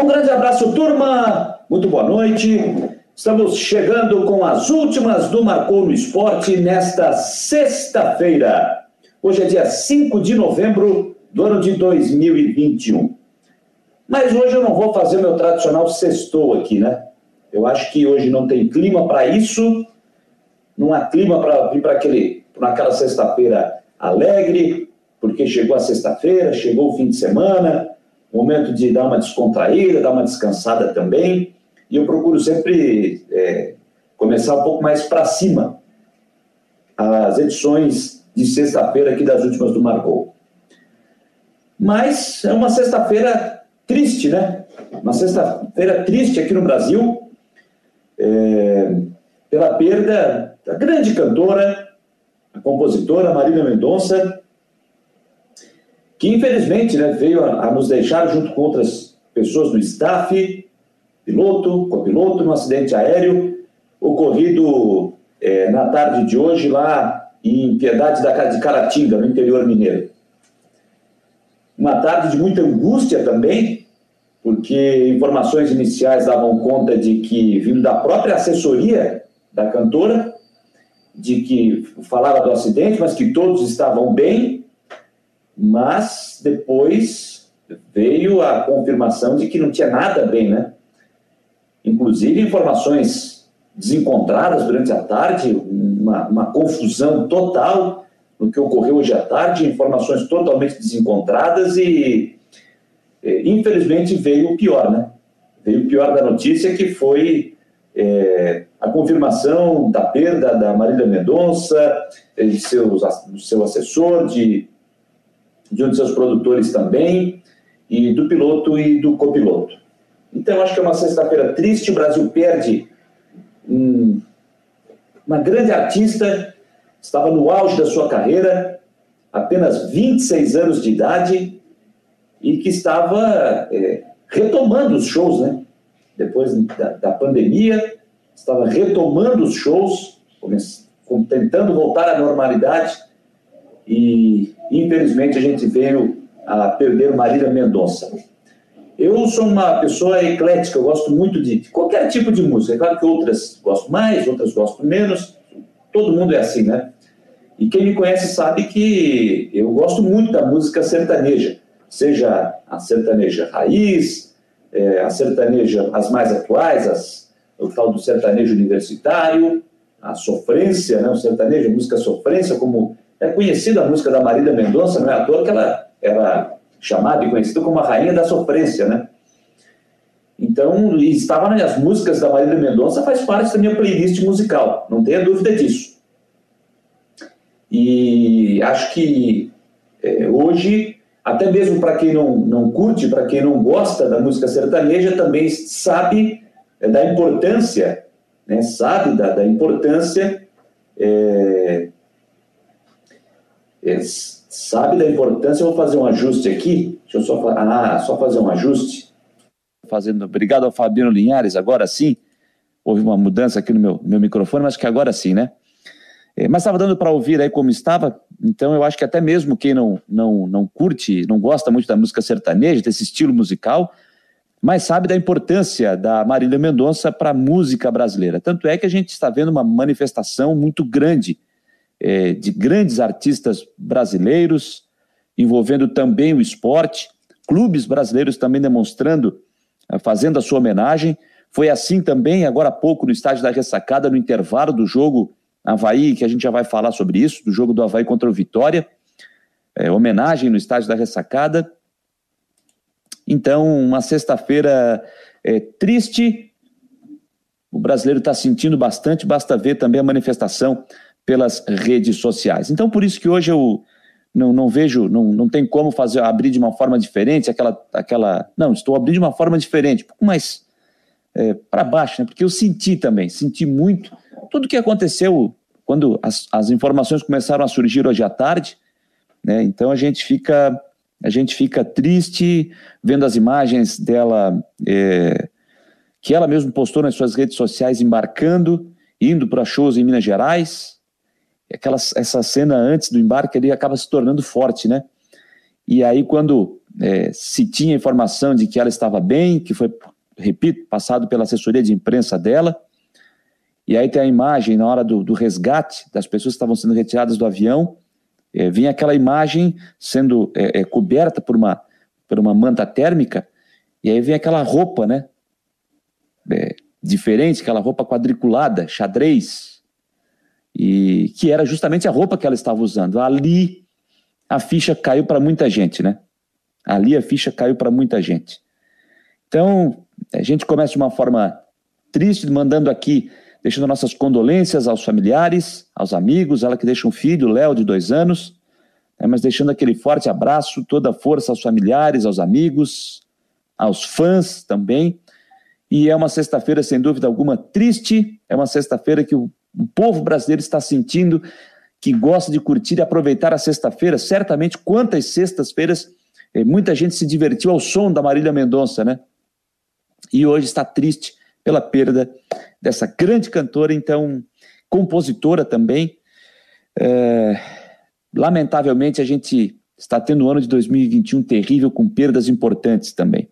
Um grande abraço, turma. Muito boa noite. Estamos chegando com as últimas do Marcou no Esporte nesta sexta-feira. Hoje é dia 5 de novembro do ano de 2021. Mas hoje eu não vou fazer meu tradicional sextou aqui, né? Eu acho que hoje não tem clima para isso. Não há clima para vir para aquele, para aquela sexta-feira alegre, porque chegou a sexta-feira, chegou o fim de semana, momento de dar uma descontraída, dar uma descansada também. E eu procuro sempre é, começar um pouco mais para cima as edições de sexta-feira aqui das últimas do Marcou. Mas é uma sexta-feira triste, né? Uma sexta-feira triste aqui no Brasil, é, pela perda da grande cantora, a compositora Marília Mendonça, que infelizmente né, veio a, a, nos deixar junto com outras pessoas do staff, piloto, copiloto, num acidente aéreo ocorrido é, na tarde de hoje lá em Piedade da de Caratinga, no interior mineiro. Uma tarde de muita angústia também, porque informações iniciais davam conta de que, vindo da própria assessoria da cantora, de que falava do acidente, mas que todos estavam bem, mas depois veio a confirmação de que não tinha nada bem, né? Inclusive informações desencontradas durante a tarde, uma, uma confusão total no que ocorreu hoje à tarde, informações totalmente desencontradas e, infelizmente, veio o pior, né? Veio o pior da notícia, que foi é, a confirmação da perda da Marília Mendonça, de seus, do seu assessor, de de um de seus produtores também, e do piloto e do copiloto. Então, acho que é uma sexta-feira triste. O Brasil perde um, uma grande artista, estava no auge da sua carreira, apenas 26 anos de idade, e que estava é, retomando os shows, né? Depois da, da pandemia, estava retomando os shows, tentando voltar à normalidade, e infelizmente a gente veio a perder Marília Mendonça. Eu sou uma pessoa eclética, eu gosto muito de, qualquer tipo de música. É claro que outras gosto mais, outras gosto menos, todo mundo é assim, né? E quem me conhece sabe que eu gosto muito da música sertaneja, seja a sertaneja raiz, é, a sertaneja, as mais atuais, as, o tal do sertanejo universitário, a sofrência, né? o sertanejo, a música sofrência, como é conhecida a música da Marília Mendonça, não é à toa que ela era chamada e conhecida como a rainha da sofrência, né? Então, estava nas músicas da Marília Mendonça, faz parte da minha playlist musical, não tenha dúvida disso. E acho que é, hoje, até mesmo para quem não, não curte, para quem não gosta da música sertaneja, também sabe é, da importância, né, sabe da, da importância é, sabe da importância. Eu vou fazer um ajuste aqui. Deixa eu só, ah, só fazer um ajuste. Fazendo, obrigado ao Fabiano Linhares. Agora sim, houve uma mudança aqui no meu, meu microfone, mas que agora sim, né? É, mas estava dando para ouvir aí como estava, então eu acho que até mesmo quem não, não, não curte, não gosta muito da música sertaneja, desse estilo musical, mas sabe da importância da Marília Mendonça para a música brasileira. Tanto é que a gente está vendo uma manifestação muito grande é, de grandes artistas brasileiros, envolvendo também o esporte, clubes brasileiros também demonstrando, é, fazendo a sua homenagem. Foi assim também, agora há pouco, no estádio da ressacada, no intervalo do jogo Havaí, que a gente já vai falar sobre isso, do jogo do Havaí contra o Vitória. É, homenagem no estádio da ressacada. Então, uma sexta-feira é, triste. O brasileiro está sentindo bastante, basta ver também a manifestação pelas redes sociais. Então, por isso que hoje eu não, não vejo, não, não tem como fazer abrir de uma forma diferente, aquela, aquela. Não, estou abrindo de uma forma diferente, um pouco mais é, para baixo, né? Porque eu senti também, senti muito tudo o que aconteceu quando as, as informações começaram a surgir hoje à tarde, né? Então a gente fica a gente fica triste vendo as imagens dela é, que ela mesma postou nas suas redes sociais embarcando, indo para shows em Minas Gerais, aquela, essa cena antes do embarque ali acaba se tornando forte, né? E aí, quando é, se tinha informação de que ela estava bem, que foi, repito, passado pela assessoria de imprensa dela. E aí tem a imagem na hora do, do resgate das pessoas que estavam sendo retiradas do avião. É, vinha aquela imagem sendo é, é, coberta por uma, por uma manta térmica, e aí vem aquela roupa, né? É, diferente, aquela roupa quadriculada, xadrez, e que era justamente a roupa que ela estava usando. Ali a ficha caiu para muita gente, né? Ali a ficha caiu para muita gente. Então, a gente começa de uma forma triste, mandando aqui, deixando nossas condolências aos familiares, aos amigos, ela que deixa um filho, Léo, de dois anos, né, mas deixando aquele forte abraço, toda a força aos familiares, aos amigos, aos fãs também. E é uma sexta-feira, sem dúvida alguma, triste, é uma sexta-feira que o, o povo brasileiro está sentindo que gosta de curtir e aproveitar a sexta-feira. Certamente, quantas sextas-feiras eh, muita gente se divertiu ao som da Marília Mendonça, né? E hoje está triste pela perda dessa grande cantora, então compositora também. É, lamentavelmente, a gente está tendo um ano de 2021 terrível, com perdas importantes também.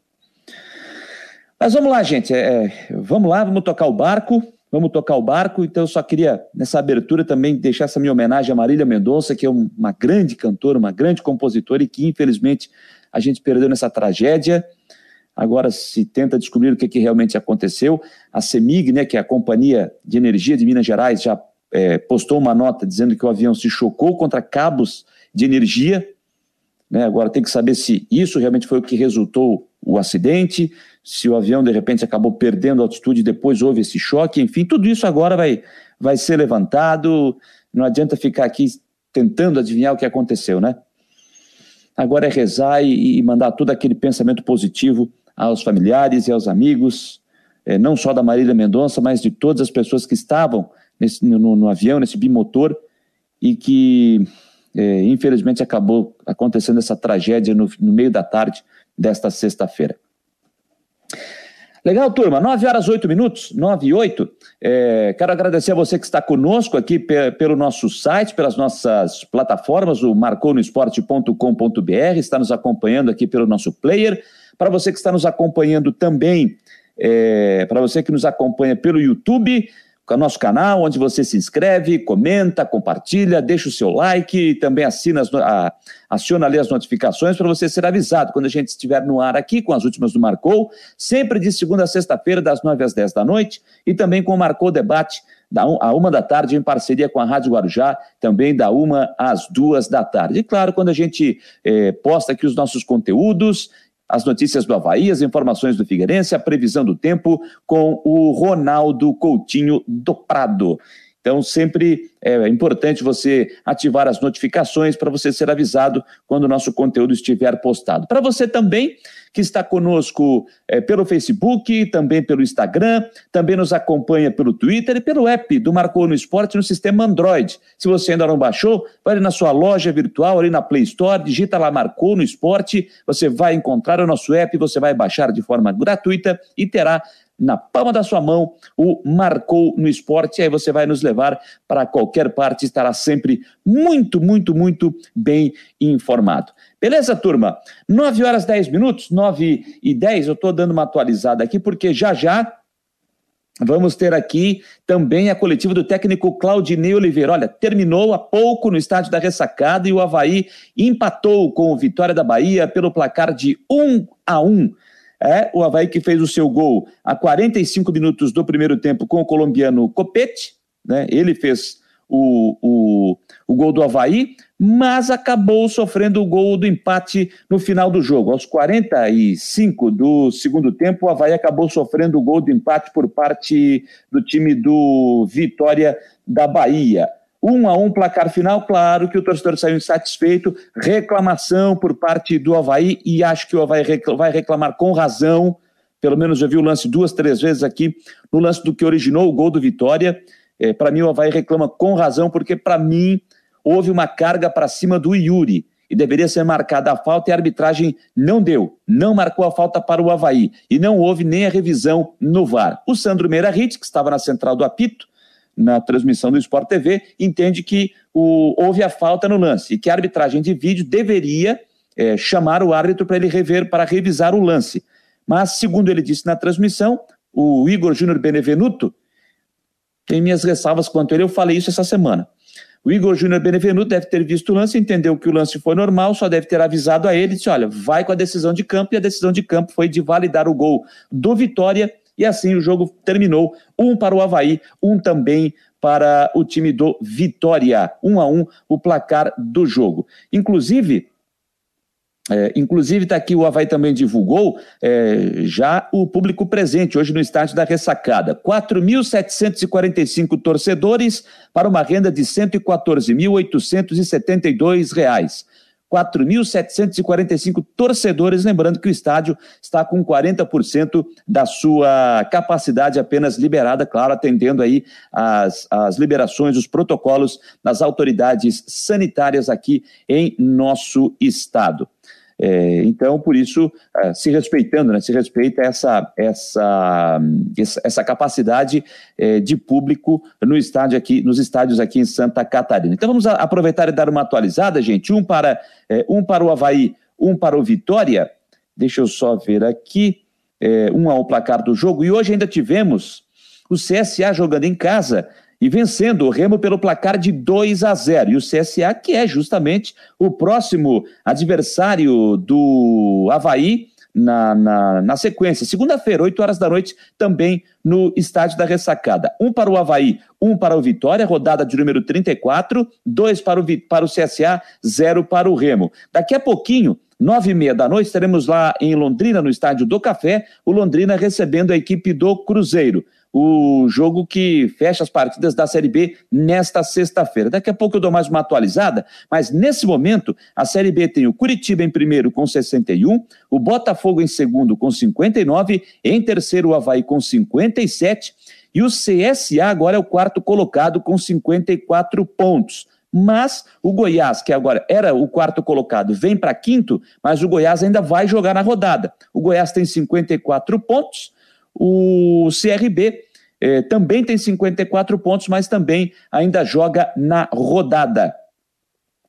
Mas vamos lá, gente. É, vamos lá, vamos tocar o barco vamos tocar o barco. Então, eu só queria, nessa abertura, também deixar essa minha homenagem a Marília Mendonça, que é uma grande cantora, uma grande compositora e que, infelizmente, a gente perdeu nessa tragédia. Agora se tenta descobrir o que, que realmente aconteceu. A CEMIG, né, que é a Companhia de Energia de Minas Gerais, já é, postou uma nota dizendo que o avião se chocou contra cabos de energia. Né? Agora tem que saber se isso realmente foi o que resultou o acidente, se o avião de repente acabou perdendo altitude, depois houve esse choque, enfim, tudo isso agora vai, vai ser levantado. Não adianta ficar aqui tentando adivinhar o que aconteceu, né? Agora é rezar e, e mandar todo aquele pensamento positivo aos familiares e aos amigos, é, não só da Marília Mendonça, mas de todas as pessoas que estavam nesse, no, no avião, nesse bimotor, e que é, infelizmente acabou acontecendo essa tragédia no, no meio da tarde desta sexta-feira. Legal, turma. 9 horas 8 minutos, 9 e 8. É, quero agradecer a você que está conosco aqui pelo nosso site, pelas nossas plataformas, o marconosport.com.br, está nos acompanhando aqui pelo nosso player. Para você que está nos acompanhando também, é, para você que nos acompanha pelo YouTube, o nosso canal, onde você se inscreve, comenta, compartilha, deixa o seu like e também assina as, a, aciona ali as notificações para você ser avisado quando a gente estiver no ar aqui com as últimas do Marcou, sempre de segunda a sexta-feira, das nove às dez da noite, e também com o Marcou Debate, da um, a uma da tarde, em parceria com a Rádio Guarujá, também da uma às duas da tarde. E claro, quando a gente eh, posta aqui os nossos conteúdos, as notícias do Havaí, as informações do Figueirense, a previsão do tempo com o Ronaldo Coutinho do Prado. Então, sempre é importante você ativar as notificações para você ser avisado quando o nosso conteúdo estiver postado. Para você também que está conosco é, pelo Facebook, também pelo Instagram, também nos acompanha pelo Twitter e pelo app do Marcou no Esporte no sistema Android. Se você ainda não baixou, vai na sua loja virtual, ali na Play Store, digita lá Marcou no Esporte, você vai encontrar o nosso app, você vai baixar de forma gratuita e terá na palma da sua mão o Marcou no Esporte. Aí você vai nos levar para qualquer parte, estará sempre muito, muito, muito bem informado. Beleza, turma? 9 horas 10 minutos, 9 e 10, eu estou dando uma atualizada aqui, porque já já Vamos ter aqui também a coletiva do técnico Claudinei Oliveira. Olha, terminou há pouco no estádio da Ressacada e o Havaí empatou com o Vitória da Bahia pelo placar de 1 a 1. É o Havaí que fez o seu gol a 45 minutos do primeiro tempo com o colombiano Copete, né? Ele fez o, o, o gol do Havaí, mas acabou sofrendo o gol do empate no final do jogo. Aos 45 do segundo tempo, o Havaí acabou sofrendo o gol do empate por parte do time do Vitória da Bahia. Um a um placar final, claro que o torcedor saiu insatisfeito, reclamação por parte do Havaí, e acho que o Havaí vai reclamar com razão, pelo menos eu vi o lance duas, três vezes aqui, no lance do que originou o gol do Vitória, é, para mim o Havaí reclama com razão, porque para mim houve uma carga para cima do Yuri, e deveria ser marcada a falta e a arbitragem não deu, não marcou a falta para o Havaí, e não houve nem a revisão no VAR. O Sandro Meira que estava na central do apito, na transmissão do Sport TV, entende que o, houve a falta no lance e que a arbitragem de vídeo deveria é, chamar o árbitro para ele rever, para revisar o lance. Mas, segundo ele disse na transmissão, o Igor Júnior Benevenuto tem minhas ressalvas quanto a ele, eu falei isso essa semana. O Igor Júnior Benevenuto deve ter visto o lance, entendeu que o lance foi normal, só deve ter avisado a ele, disse, olha, vai com a decisão de campo, e a decisão de campo foi de validar o gol do Vitória, e assim o jogo terminou, um para o Havaí, um também para o time do Vitória, um a um o placar do jogo. Inclusive, é, inclusive, está aqui, o Havaí também divulgou é, já o público presente hoje no estádio da Ressacada. 4.745 torcedores para uma renda de R$ 114.872. 4.745 torcedores, lembrando que o estádio está com 40% da sua capacidade apenas liberada, claro, atendendo aí as, as liberações, os protocolos das autoridades sanitárias aqui em nosso estado. É, então, por isso, é, se respeitando, né, se respeita essa, essa, essa capacidade é, de público no estádio aqui, nos estádios aqui em Santa Catarina. Então, vamos aproveitar e dar uma atualizada, gente. Um para, é, um para o Havaí, um para o Vitória. Deixa eu só ver aqui. É, um ao placar do jogo. E hoje ainda tivemos o CSA jogando em casa e vencendo o Remo pelo placar de 2 a 0. E o CSA, que é justamente o próximo adversário do Havaí na, na, na sequência. Segunda-feira, 8 horas da noite, também no Estádio da Ressacada. Um para o Havaí, um para o Vitória, rodada de número 34, dois para o, para o CSA, zero para o Remo. Daqui a pouquinho, Nove e meia da noite, estaremos lá em Londrina, no Estádio do Café, o Londrina recebendo a equipe do Cruzeiro o jogo que fecha as partidas da Série B nesta sexta-feira. Daqui a pouco eu dou mais uma atualizada, mas nesse momento a Série B tem o Curitiba em primeiro com 61, o Botafogo em segundo com 59, em terceiro o Havaí com 57 e o CSA agora é o quarto colocado com 54 pontos. Mas o Goiás, que agora era o quarto colocado, vem para quinto, mas o Goiás ainda vai jogar na rodada. O Goiás tem 54 pontos, o CRB eh, também tem 54 pontos, mas também ainda joga na rodada.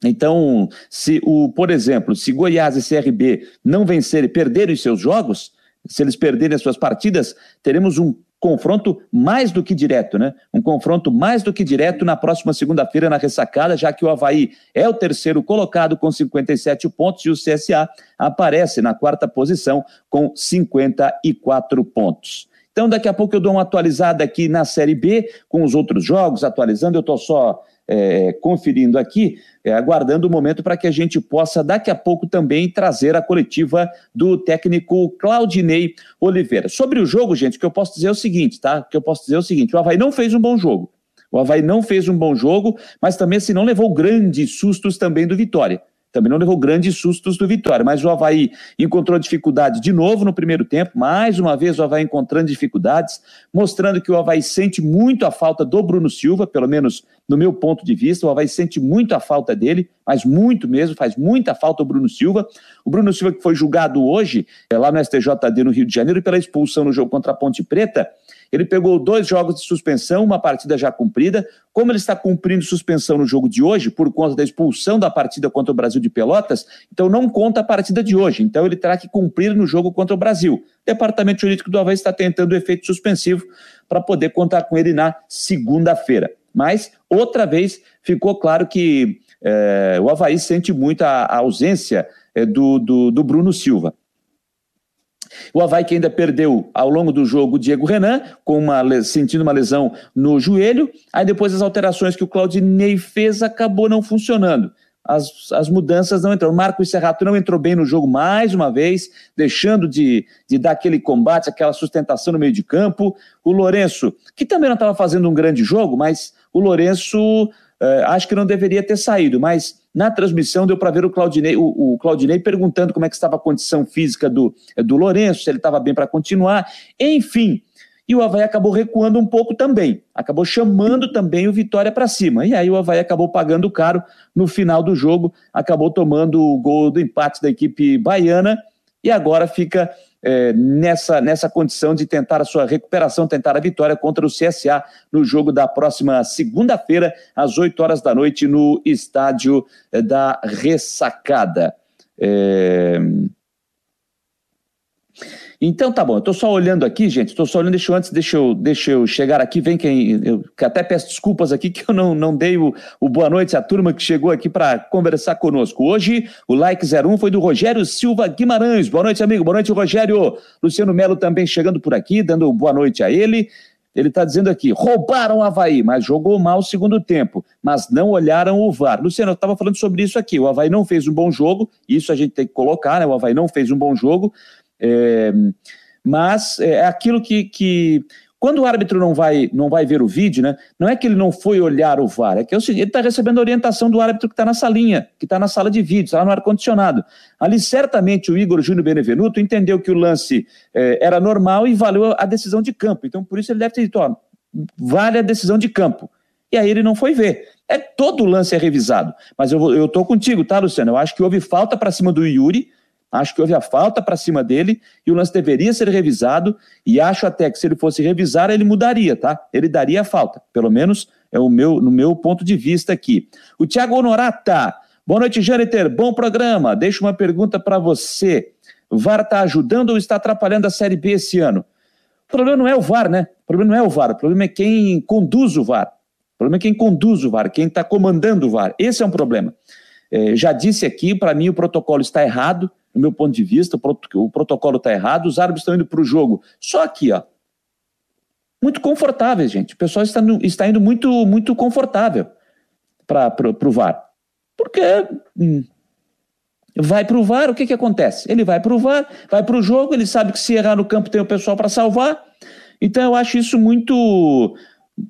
Então, se o, por exemplo, se Goiás e CRB não vencerem, perderem seus jogos, se eles perderem as suas partidas, teremos um confronto mais do que direto, né? Um confronto mais do que direto na próxima segunda-feira na ressacada, já que o Havaí é o terceiro colocado com 57 pontos e o CSA aparece na quarta posição com 54 pontos. Então, daqui a pouco eu dou uma atualizada aqui na Série B, com os outros jogos, atualizando. Eu estou só é, conferindo aqui, é, aguardando o momento para que a gente possa, daqui a pouco, também trazer a coletiva do técnico Claudinei Oliveira. Sobre o jogo, gente, o que eu posso dizer é o seguinte, tá? O que eu posso dizer é o seguinte: o Havaí não fez um bom jogo. O Havaí não fez um bom jogo, mas também, se não levou grandes sustos também do Vitória. Também não levou grandes sustos do Vitória, mas o Havaí encontrou dificuldade de novo no primeiro tempo, mais uma vez o Havaí encontrando dificuldades, mostrando que o Havaí sente muito a falta do Bruno Silva, pelo menos no meu ponto de vista, o Havaí sente muito a falta dele, mas muito mesmo, faz muita falta o Bruno Silva. O Bruno Silva que foi julgado hoje, é, lá no STJD no Rio de Janeiro, pela expulsão no jogo contra a Ponte Preta, ele pegou dois jogos de suspensão, uma partida já cumprida. Como ele está cumprindo suspensão no jogo de hoje, por conta da expulsão da partida contra o Brasil de Pelotas, então não conta a partida de hoje. Então ele terá que cumprir no jogo contra o Brasil. O Departamento Jurídico do Havaí está tentando o efeito suspensivo para poder contar com ele na segunda-feira. Mas, outra vez, ficou claro que é, o Havaí sente muito a, a ausência é, do, do, do Bruno Silva. O Havaí que ainda perdeu ao longo do jogo o Diego Renan, com uma, sentindo uma lesão no joelho. Aí depois as alterações que o Claudinei fez acabou não funcionando. As, as mudanças não entraram. Marcos Serrato não entrou bem no jogo mais uma vez, deixando de, de dar aquele combate, aquela sustentação no meio de campo. O Lourenço, que também não estava fazendo um grande jogo, mas o Lourenço Uh, acho que não deveria ter saído, mas na transmissão deu para ver o Claudinei, o, o, Claudinei perguntando como é que estava a condição física do, do Lourenço, se ele estava bem para continuar, enfim. E o Havaí acabou recuando um pouco também, acabou chamando também o Vitória para cima. E aí o Havaí acabou pagando caro no final do jogo, acabou tomando o gol do empate da equipe baiana e agora fica é, nessa, nessa condição de tentar a sua recuperação, tentar a vitória contra o CSA no jogo da próxima segunda-feira, às 8 horas da noite, no estádio é, da Ressacada. É... Então tá bom, eu tô só olhando aqui, gente, tô só olhando, deixa eu, antes, deixa eu, deixa eu chegar aqui, vem quem, eu até peço desculpas aqui que eu não, não dei o, o boa noite à turma que chegou aqui para conversar conosco. Hoje, o like 01 foi do Rogério Silva Guimarães, boa noite amigo, boa noite Rogério, Luciano Melo também chegando por aqui, dando boa noite a ele, ele está dizendo aqui: roubaram o Havaí, mas jogou mal o segundo tempo, mas não olharam o VAR. Luciano, eu estava falando sobre isso aqui. O Havaí não fez um bom jogo, isso a gente tem que colocar, né? O Havaí não fez um bom jogo, é, mas é aquilo que, que quando o árbitro não vai, não vai ver o vídeo, né, não é que ele não foi olhar o VAR, é que é ele está recebendo a orientação do árbitro que está na salinha, que está na sala de vídeo, está lá no ar-condicionado. Ali, certamente, o Igor Júnior Benevenuto entendeu que o lance é, era normal e valeu a decisão de campo. Então, por isso, ele deve ter dito: ó, vale a decisão de campo. E aí ele não foi ver. É todo o lance é revisado. Mas eu estou contigo, tá, Luciano? Eu acho que houve falta para cima do Yuri Acho que houve a falta para cima dele e o lance deveria ser revisado. E acho até que se ele fosse revisar, ele mudaria, tá? Ele daria a falta. Pelo menos é o meu, no meu ponto de vista aqui. O Thiago Honorata. Boa noite, Jâniter. Bom programa. Deixa uma pergunta para você. O VAR está ajudando ou está atrapalhando a Série B esse ano? O problema não é o VAR, né? O problema não é o VAR. O problema é quem conduz o VAR. O problema é quem conduz o VAR, quem está comandando o VAR. Esse é um problema. É, já disse aqui, para mim o protocolo está errado meu ponto de vista, o protocolo está errado, os árbitros estão indo para o jogo. Só aqui, ó. Muito confortáveis, gente. O pessoal está, está indo muito, muito confortável para o VAR. Porque hum, vai para o VAR, o que, que acontece? Ele vai para o VAR, vai para o jogo, ele sabe que se errar no campo tem o pessoal para salvar. Então eu acho isso muito.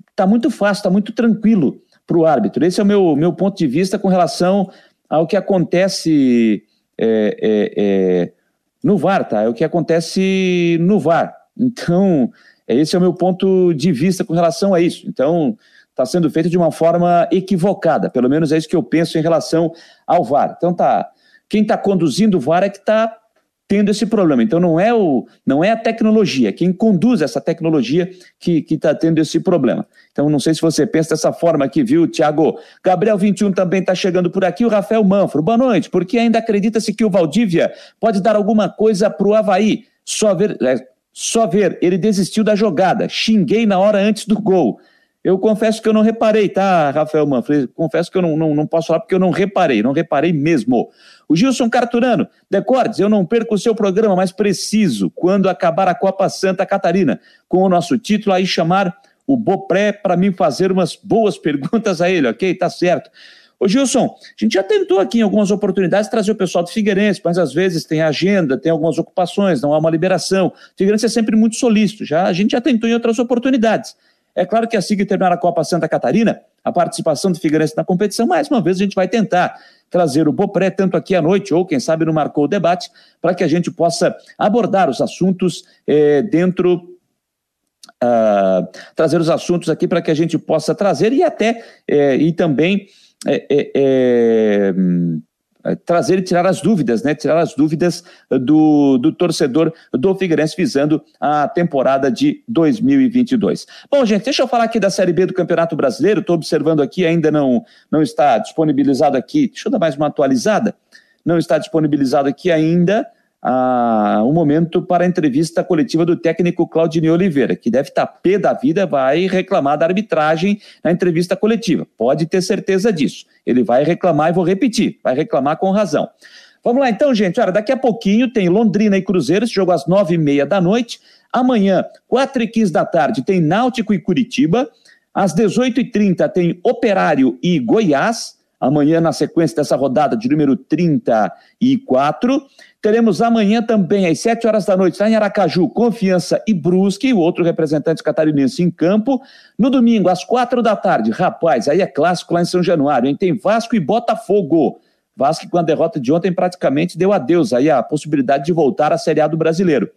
Está muito fácil, está muito tranquilo para o árbitro. Esse é o meu, meu ponto de vista com relação ao que acontece é, é, é, no VAR, tá? É o que acontece no VAR. Então, esse é o meu ponto de vista com relação a isso. Então, está sendo feito de uma forma equivocada, pelo menos é isso que eu penso em relação ao VAR. Então, tá. Quem está conduzindo o VAR é que está tendo esse problema. Então não é o não é a tecnologia, quem conduz essa tecnologia que está tendo esse problema. Então não sei se você pensa dessa forma aqui, viu, Tiago? Gabriel 21 também está chegando por aqui, o Rafael Manfro. Boa noite, porque ainda acredita-se que o Valdívia pode dar alguma coisa para o Havaí. Só ver, é, só ver, ele desistiu da jogada. Xinguei na hora antes do gol. Eu confesso que eu não reparei, tá, Rafael Manfred? Confesso que eu não, não, não posso falar porque eu não reparei, não reparei mesmo. O Gilson Carturano, Decordes, eu não perco o seu programa, mas preciso, quando acabar a Copa Santa Catarina, com o nosso título, aí chamar o Bopré para mim fazer umas boas perguntas a ele, ok? Tá certo. Ô Gilson, a gente já tentou aqui em algumas oportunidades trazer o pessoal do Figueirense, mas às vezes tem agenda, tem algumas ocupações, não há uma liberação. O Figueirense é sempre muito solícito, já, a gente já tentou em outras oportunidades. É claro que assim que terminar a Copa Santa Catarina, a participação do Figueirense na competição, mais uma vez a gente vai tentar trazer o Bopré, tanto aqui à noite, ou quem sabe no Marcou o Debate, para que a gente possa abordar os assuntos eh, dentro Uh, trazer os assuntos aqui para que a gente possa trazer e até eh, e também eh, trazer e tirar as dúvidas, né? Tirar as dúvidas do, do torcedor do Figueirense visando a temporada de 2022. Bom, gente, deixa eu falar aqui da Série B do Campeonato Brasileiro. Estou observando aqui, ainda não, não está disponibilizado aqui. Deixa eu dar mais uma atualizada. Não está disponibilizado aqui ainda ah, um momento para a entrevista coletiva do técnico Claudinei Oliveira, que deve estar pé da vida, vai reclamar da arbitragem na entrevista coletiva. Pode ter certeza disso. Ele vai reclamar, e vou repetir, vai reclamar com razão. Vamos lá então, gente. Olha, daqui a pouquinho tem Londrina e Cruzeiro, esse jogo às nove e meia da noite. Amanhã, quatro e quinze da tarde, tem Náutico e Curitiba. Às dezoito e trinta tem Operário e Goiás. Amanhã, na sequência dessa rodada de número 34. Teremos amanhã também, às 7 horas da noite, lá em Aracaju, Confiança e Brusque, o outro representante catarinense em campo. No domingo, às 4 da tarde, rapaz, aí é clássico lá em São Januário, hein? Tem Vasco e Botafogo. Vasco, com a derrota de ontem, praticamente deu adeus aí a possibilidade de voltar à Série A do Brasileiro.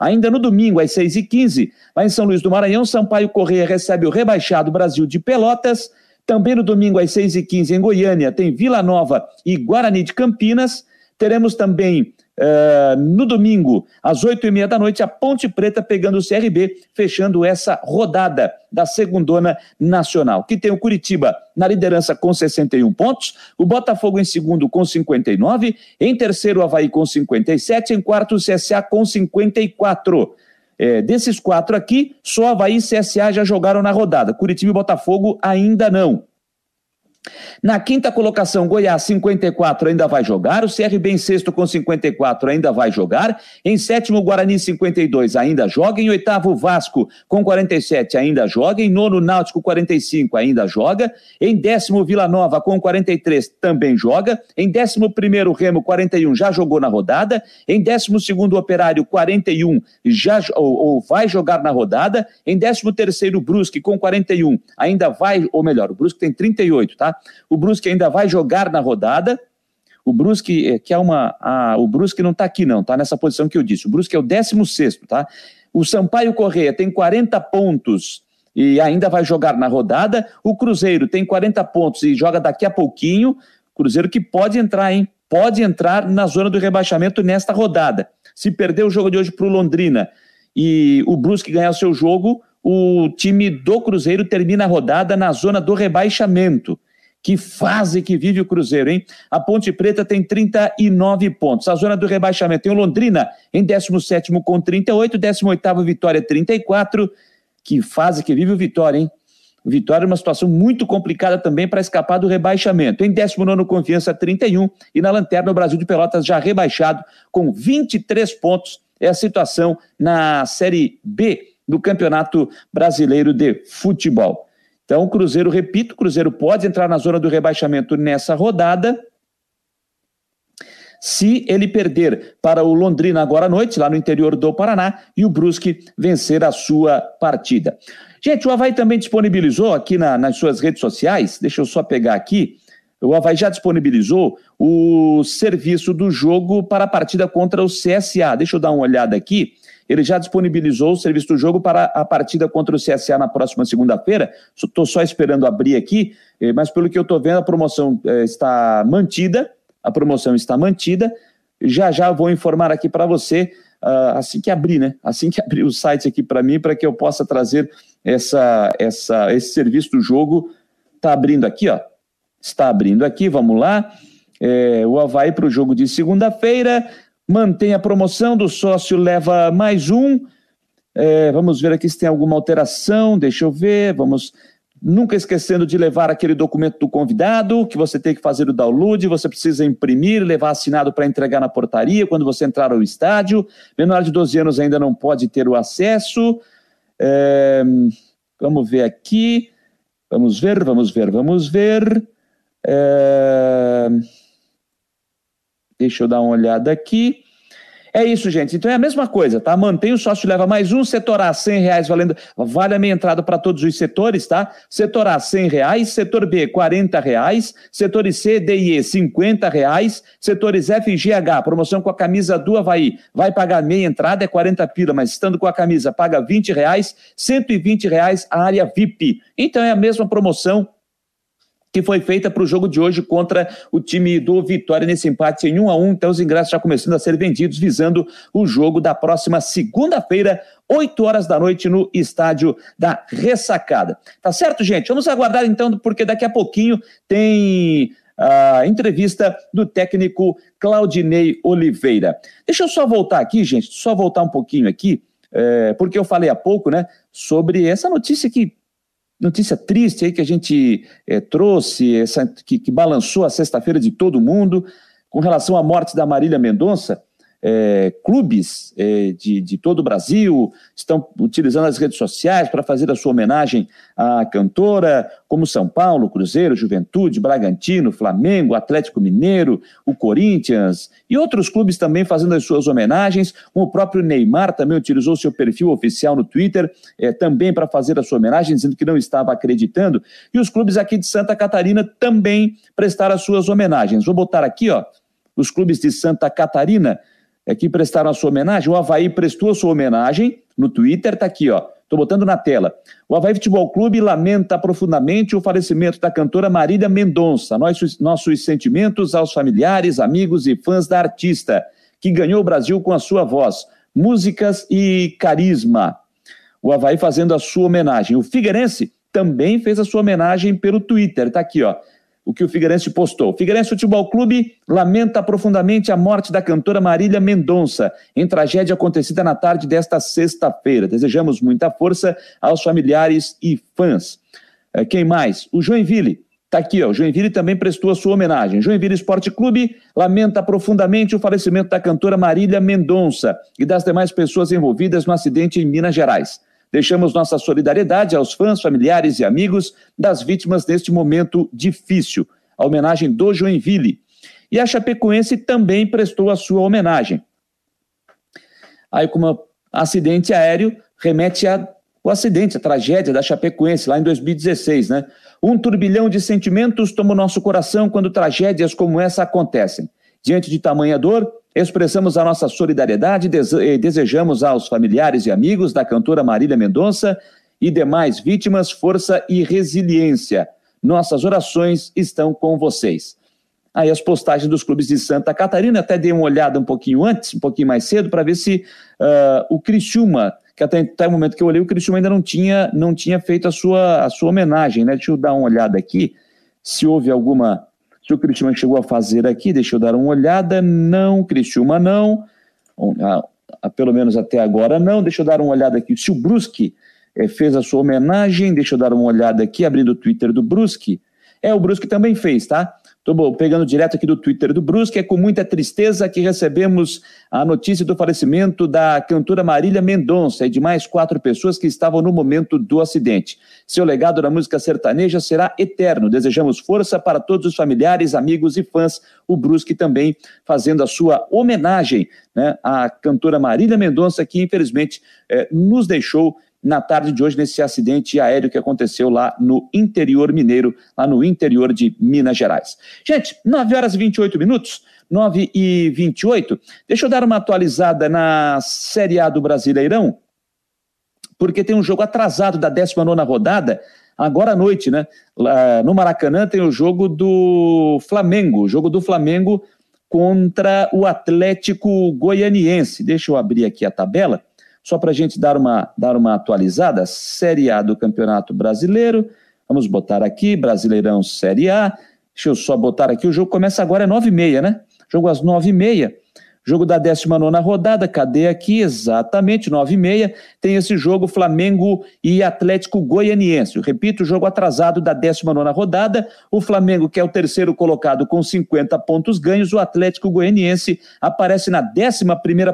Ainda no domingo, às 6h15, lá em São Luís do Maranhão, Sampaio Correia recebe o rebaixado Brasil de Pelotas. Também no domingo, às 6h15, em Goiânia, tem Vila Nova e Guarani de Campinas. Teremos também Uh, no domingo, às oito e meia da noite, a Ponte Preta pegando o CRB, fechando essa rodada da segundona nacional, que tem o Curitiba na liderança com 61 pontos, o Botafogo em segundo com 59, em terceiro o Havaí com 57, em quarto o CSA com 54. É, desses quatro aqui, só Havaí e CSA já jogaram na rodada, Curitiba e Botafogo ainda não. Na quinta colocação, Goiás, 54, ainda vai jogar. O CRB em sexto com 54 ainda vai jogar. Em sétimo, Guarani, 52, ainda joga. Em oitavo, Vasco, com 47, ainda joga. Em nono, Náutico, 45, ainda joga. Em décimo, Vila Nova, com 43, também joga. Em décimo primeiro, Remo, 41, já jogou na rodada. Em décimo segundo, Operário, 41, já ou, ou vai jogar na rodada. Em décimo terceiro, Brusque, com 41, ainda vai, ou melhor, o Brusque tem 38, tá? O Brusque ainda vai jogar na rodada. O Brusque, eh, que é uma. A, o Brusque não está aqui, não, está nessa posição que eu disse. O Brusque é o 16, tá? O Sampaio Correia tem 40 pontos e ainda vai jogar na rodada. O Cruzeiro tem 40 pontos e joga daqui a pouquinho. Cruzeiro que pode entrar, hein? Pode entrar na zona do rebaixamento nesta rodada. Se perder o jogo de hoje para o Londrina e o Brusque ganhar o seu jogo, o time do Cruzeiro termina a rodada na zona do rebaixamento. Que fase que vive o Cruzeiro, hein? A Ponte Preta tem 39 pontos. A zona do rebaixamento tem o Londrina em 17 com 38, 18 Vitória 34. Que fase que vive o Vitória, hein? O Vitória é uma situação muito complicada também para escapar do rebaixamento. Em 19 Confiança 31 e na lanterna o Brasil de Pelotas já rebaixado com 23 pontos. É a situação na Série B do Campeonato Brasileiro de Futebol. Então, o Cruzeiro, repito, o Cruzeiro pode entrar na zona do rebaixamento nessa rodada. Se ele perder para o Londrina agora à noite, lá no interior do Paraná, e o Brusque vencer a sua partida. Gente, o Havaí também disponibilizou aqui na, nas suas redes sociais, deixa eu só pegar aqui, o Havaí já disponibilizou o serviço do jogo para a partida contra o CSA. Deixa eu dar uma olhada aqui ele já disponibilizou o serviço do jogo para a partida contra o CSA na próxima segunda-feira. Estou só esperando abrir aqui, eh, mas pelo que eu estou vendo, a promoção eh, está mantida. A promoção está mantida. Já já vou informar aqui para você uh, assim que abrir, né? Assim que abrir o site aqui para mim, para que eu possa trazer essa, essa, esse serviço do jogo. Está abrindo aqui, ó. Está abrindo aqui, vamos lá. É, o Havaí para o jogo de segunda-feira mantém a promoção do sócio, leva mais um. É, vamos ver aqui se tem alguma alteração, deixa eu ver, vamos. Nunca esquecendo de levar aquele documento do convidado, que você tem que fazer o download, você precisa imprimir, levar assinado para entregar na portaria quando você entrar ao estádio. Menor de 12 anos ainda não pode ter o acesso. É, vamos ver aqui. Vamos ver, vamos ver, vamos ver. É, Deixa eu dar uma olhada aqui. É isso, gente. Então é a mesma coisa, tá? Mantém o sócio leva mais um, setor A, 100 reais valendo, vale a minha entrada para todos os setores, tá? Setor A, 100 reais, setor B, 40 reais, setores C, D e E, 50 reais, setores F e GH, promoção com a camisa do Havaí, vai pagar meia entrada, é 40 pila, mas estando com a camisa, paga 20 reais, 120 reais a área VIP. Então é a mesma promoção que foi feita para o jogo de hoje contra o time do Vitória nesse empate em 1 a 1 Então os ingressos já começando a ser vendidos visando o jogo da próxima segunda-feira, 8 horas da noite no estádio da Ressacada. Tá certo, gente? Vamos aguardar então, porque daqui a pouquinho tem a entrevista do técnico Claudinei Oliveira. Deixa eu só voltar aqui, gente, só voltar um pouquinho aqui, é, porque eu falei há pouco, né, sobre essa notícia que notícia triste aí que a gente é, trouxe, essa, que, que balançou a sexta-feira de todo mundo, com relação à morte da Marília Mendonça é, clubes é, de, de todo o Brasil estão utilizando as redes sociais para fazer a sua homenagem à cantora, como São Paulo, Cruzeiro, Juventude, Bragantino, Flamengo, Atlético Mineiro, o Corinthians e outros clubes também fazendo as suas homenagens. O próprio Neymar também utilizou seu perfil oficial no Twitter é, também para fazer a sua homenagem, dizendo que não estava acreditando. E os clubes aqui de Santa Catarina também prestaram as suas homenagens. Vou botar aqui, ó, os clubes de Santa Catarina é, que prestaram a sua homenagem. O Havaí prestou a sua homenagem no Twitter, está aqui, ó. Estou botando na tela. O Havaí Futebol Clube lamenta profundamente o falecimento da cantora Marília Mendonça. Nossos, nossos sentimentos aos familiares, amigos e fãs da artista, que ganhou o Brasil com a sua voz, músicas e carisma. O Havaí fazendo a sua homenagem. O Figueirense também fez a sua homenagem pelo Twitter. Está aqui, ó o que o Figueirense postou. O Figueirense Futebol Clube lamenta profundamente a morte da cantora Marília Mendonça, em tragédia acontecida na tarde desta sexta-feira. Desejamos muita força aos familiares e fãs. É, quem mais? O Joinville. Está aqui, ó. O Joinville também prestou a sua homenagem. Joinville Esporte Clube lamenta profundamente o falecimento da cantora Marília Mendonça e das demais pessoas envolvidas no acidente em Minas Gerais. Deixamos nossa solidariedade aos fãs, familiares e amigos das vítimas neste momento difícil. A homenagem do Joinville. E a Chapecoense também prestou a sua homenagem. Aí, como acidente aéreo, remete ao acidente, a tragédia da Chapecoense, lá em 2016, né? Um turbilhão de sentimentos toma o nosso coração quando tragédias como essa acontecem. Diante de tamanha dor, expressamos a nossa solidariedade e desejamos aos familiares e amigos da cantora Marília Mendonça e demais vítimas força e resiliência. Nossas orações estão com vocês. Aí as postagens dos clubes de Santa Catarina, até dei uma olhada um pouquinho antes, um pouquinho mais cedo, para ver se uh, o Criciúma, que até, até o momento que eu olhei, o Criciúma ainda não tinha, não tinha feito a sua, a sua homenagem, né? Deixa eu dar uma olhada aqui, se houve alguma se o Criciúma chegou a fazer aqui, deixa eu dar uma olhada. Não, Criciúma não. pelo menos até agora não. Deixa eu dar uma olhada aqui. Se o Brusque eh, fez a sua homenagem, deixa eu dar uma olhada aqui, abrindo o Twitter do Brusque. É, o Brusque também fez, tá? Estou pegando direto aqui do Twitter do Brusque, é com muita tristeza que recebemos a notícia do falecimento da cantora Marília Mendonça e de mais quatro pessoas que estavam no momento do acidente. Seu legado na música sertaneja será eterno. Desejamos força para todos os familiares, amigos e fãs. O Brusque também fazendo a sua homenagem né, à cantora Marília Mendonça, que infelizmente eh, nos deixou na tarde de hoje nesse acidente aéreo que aconteceu lá no interior mineiro, lá no interior de Minas Gerais. Gente, 9 horas e 28 minutos, 9 e 28. Deixa eu dar uma atualizada na Série A do Brasileirão, porque tem um jogo atrasado da 19 rodada, agora à noite, né? Lá no Maracanã tem o jogo do Flamengo, o jogo do Flamengo contra o Atlético Goianiense. Deixa eu abrir aqui a tabela. Só para a gente dar uma, dar uma atualizada, Série A do Campeonato Brasileiro. Vamos botar aqui, Brasileirão Série A. Deixa eu só botar aqui, o jogo começa agora, é 9h30, né? Jogo às 9h30. Jogo da 19 rodada, cadê aqui? Exatamente, 9 e meia. Tem esse jogo Flamengo e Atlético Goianiense. Eu repito, jogo atrasado da 19 rodada. O Flamengo, que é o terceiro colocado com 50 pontos ganhos, o Atlético Goianiense aparece na 11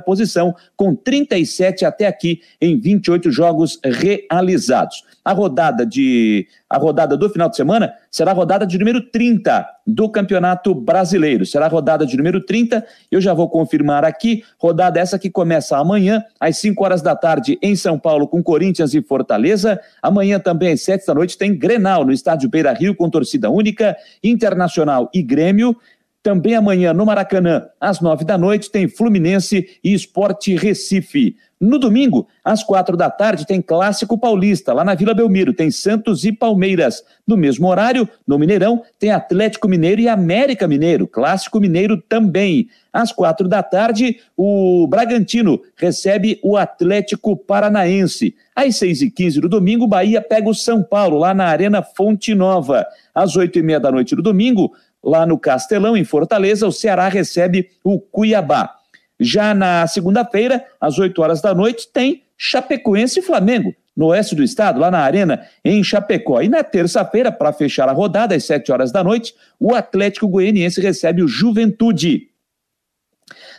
posição com 37 até aqui em 28 jogos realizados. A rodada de a rodada do final de semana será a rodada de número 30 do Campeonato Brasileiro. Será a rodada de número 30. Eu já vou confirmar aqui. Rodada essa que começa amanhã, às 5 horas da tarde, em São Paulo, com Corinthians e Fortaleza. Amanhã também, às 7 da noite, tem Grenal no estádio Beira Rio, com torcida única, Internacional e Grêmio. Também amanhã, no Maracanã, às nove da noite, tem Fluminense e Esporte Recife. No domingo, às quatro da tarde, tem Clássico Paulista, lá na Vila Belmiro, tem Santos e Palmeiras. No mesmo horário, no Mineirão, tem Atlético Mineiro e América Mineiro, Clássico Mineiro também. Às quatro da tarde, o Bragantino recebe o Atlético Paranaense. Às seis e quinze do domingo, Bahia pega o São Paulo, lá na Arena Fonte Nova. Às oito e meia da noite do domingo, lá no Castelão, em Fortaleza, o Ceará recebe o Cuiabá. Já na segunda-feira, às 8 horas da noite, tem Chapecoense e Flamengo, no oeste do estado, lá na Arena, em Chapecó. E na terça-feira, para fechar a rodada, às 7 horas da noite, o Atlético Goianiense recebe o Juventude.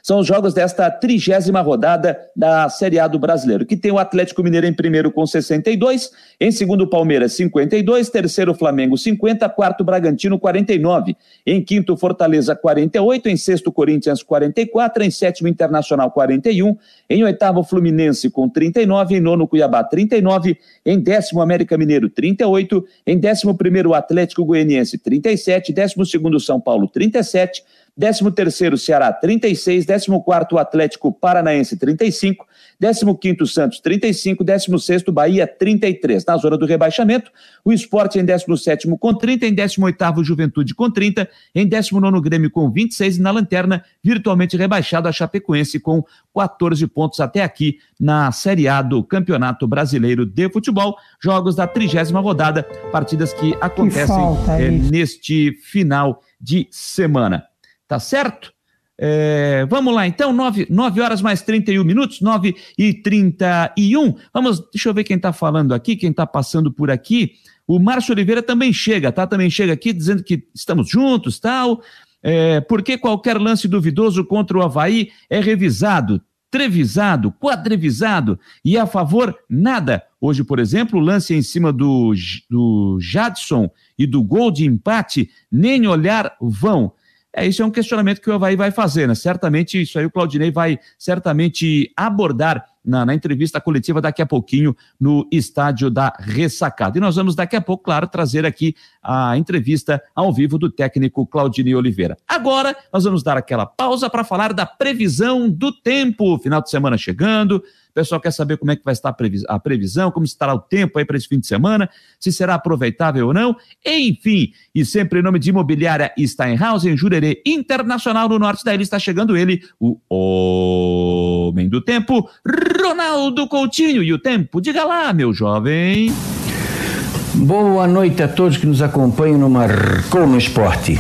São os jogos desta trigésima rodada da Série A do Brasileiro, que tem o Atlético Mineiro em primeiro com 62, em segundo Palmeiras 52, terceiro Flamengo 50, quarto Bragantino 49, em quinto Fortaleza 48, em sexto Corinthians 44, em sétimo Internacional 41, em oitavo Fluminense com 39, em nono Cuiabá 39, em décimo América Mineiro 38, em décimo primeiro Atlético Goianiense 37, décimo segundo São Paulo 37, 13º Ceará 36, 14º Atlético Paranaense 35, 15º Santos 35, 16º Bahia 33. Na zona do rebaixamento, o Esporte em 17º com 30, em 18º Juventude com 30, em 19º Grêmio com 26 e na lanterna virtualmente rebaixado a Chapecoense com 14 pontos até aqui na Série A do Campeonato Brasileiro de Futebol, jogos da trigésima rodada, partidas que acontecem que é, neste final de semana. Tá certo? É, vamos lá, então, 9, 9 horas mais 31 minutos, 9 e 31. Vamos, deixa eu ver quem está falando aqui, quem está passando por aqui. O Márcio Oliveira também chega, tá? Também chega aqui dizendo que estamos juntos, tal. É, porque qualquer lance duvidoso contra o Havaí é revisado, trevisado, quadrevisado e a favor nada. Hoje, por exemplo, o lance em cima do, do Jadson e do gol de empate, nem olhar vão. É, isso é um questionamento que o Havaí vai fazer, né? Certamente, isso aí o Claudinei vai certamente abordar na, na, entrevista coletiva daqui a pouquinho no estádio da Ressacada. E nós vamos daqui a pouco, claro, trazer aqui a entrevista ao vivo do técnico Claudinei Oliveira. Agora, nós vamos dar aquela pausa para falar da previsão do tempo. Final de semana chegando, o pessoal quer saber como é que vai estar a previsão, como estará o tempo aí para esse fim de semana, se será aproveitável ou não. Enfim, e sempre em nome de Imobiliária Steinhaus, em Jurerê Internacional, no norte da ilha, está chegando ele, o homem do tempo, Ronaldo Coutinho. E o tempo, diga lá, meu jovem. Boa noite a todos que nos acompanham no Marcou no Esporte.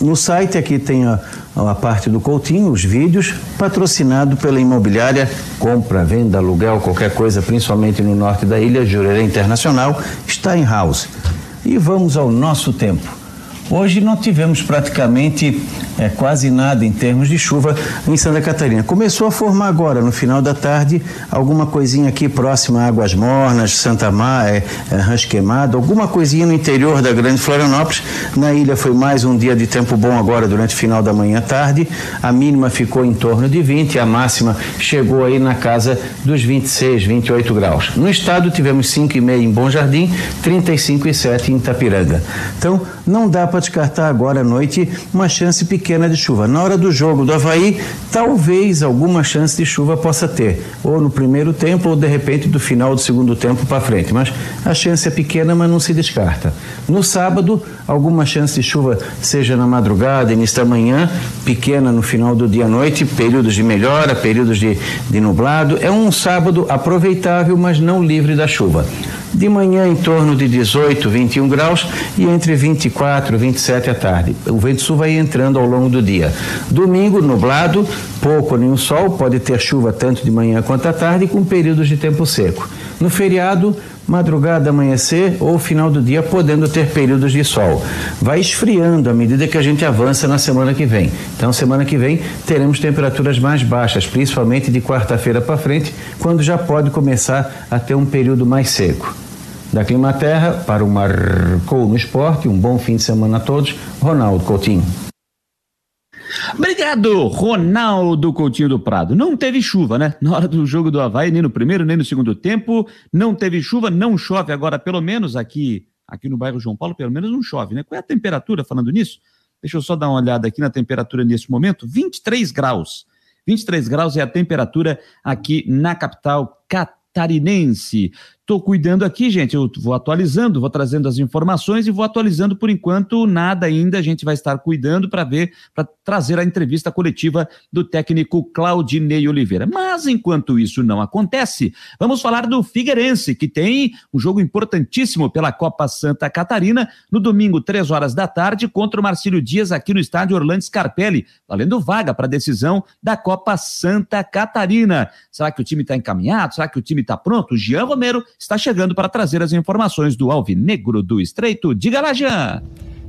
No site aqui tem a a parte do Coutinho, os vídeos, patrocinado pela imobiliária, compra, venda, aluguel, qualquer coisa, principalmente no norte da ilha, Jurerê Internacional, está em house. E vamos ao nosso tempo. Hoje não tivemos praticamente é, quase nada em termos de chuva em Santa Catarina. Começou a formar agora, no final da tarde, alguma coisinha aqui próxima a Águas Mornas, Santa Mar, é, é, Rancho Queimado, alguma coisinha no interior da Grande Florianópolis. Na ilha foi mais um dia de tempo bom agora durante o final da manhã tarde. A mínima ficou em torno de 20, a máxima chegou aí na casa dos 26, 28 graus. No estado tivemos 5,5 em Bom Jardim, 35,7 em Itapiranga. Então, não dá para descartar agora à noite uma chance pequena de chuva. Na hora do jogo do Havaí, talvez alguma chance de chuva possa ter, ou no primeiro tempo, ou de repente do final do segundo tempo para frente. Mas a chance é pequena, mas não se descarta. No sábado, alguma chance de chuva, seja na madrugada, início da manhã, pequena no final do dia à noite, períodos de melhora, períodos de, de nublado. É um sábado aproveitável, mas não livre da chuva. De manhã em torno de 18, 21 graus e entre 24 e 27 à tarde. O vento sul vai entrando ao longo do dia. Domingo, nublado, pouco ou nenhum sol, pode ter chuva tanto de manhã quanto à tarde, com períodos de tempo seco. No feriado, madrugada, amanhecer ou final do dia, podendo ter períodos de sol. Vai esfriando à medida que a gente avança na semana que vem. Então, semana que vem teremos temperaturas mais baixas, principalmente de quarta-feira para frente, quando já pode começar a ter um período mais seco. Da Climaterra para o Marcou no Esporte, um bom fim de semana a todos, Ronaldo Coutinho. Obrigado, Ronaldo Coutinho do Prado. Não teve chuva, né? Na hora do jogo do Havaí, nem no primeiro, nem no segundo tempo. Não teve chuva, não chove agora, pelo menos aqui, aqui no bairro João Paulo, pelo menos não chove, né? Qual é a temperatura falando nisso? Deixa eu só dar uma olhada aqui na temperatura nesse momento: 23 graus. 23 graus é a temperatura aqui na capital catarinense. Estou cuidando aqui, gente. Eu vou atualizando, vou trazendo as informações e vou atualizando por enquanto nada ainda. A gente vai estar cuidando para ver, para trazer a entrevista coletiva do técnico Claudinei Oliveira. Mas enquanto isso não acontece, vamos falar do Figueirense, que tem um jogo importantíssimo pela Copa Santa Catarina no domingo, três horas da tarde, contra o Marcílio Dias aqui no estádio Orlando Scarpelli, valendo vaga para a decisão da Copa Santa Catarina. Será que o time está encaminhado? Será que o time está pronto? O Jean Romero está chegando para trazer as informações do Alvinegro do Estreito. Diga lá, Jean!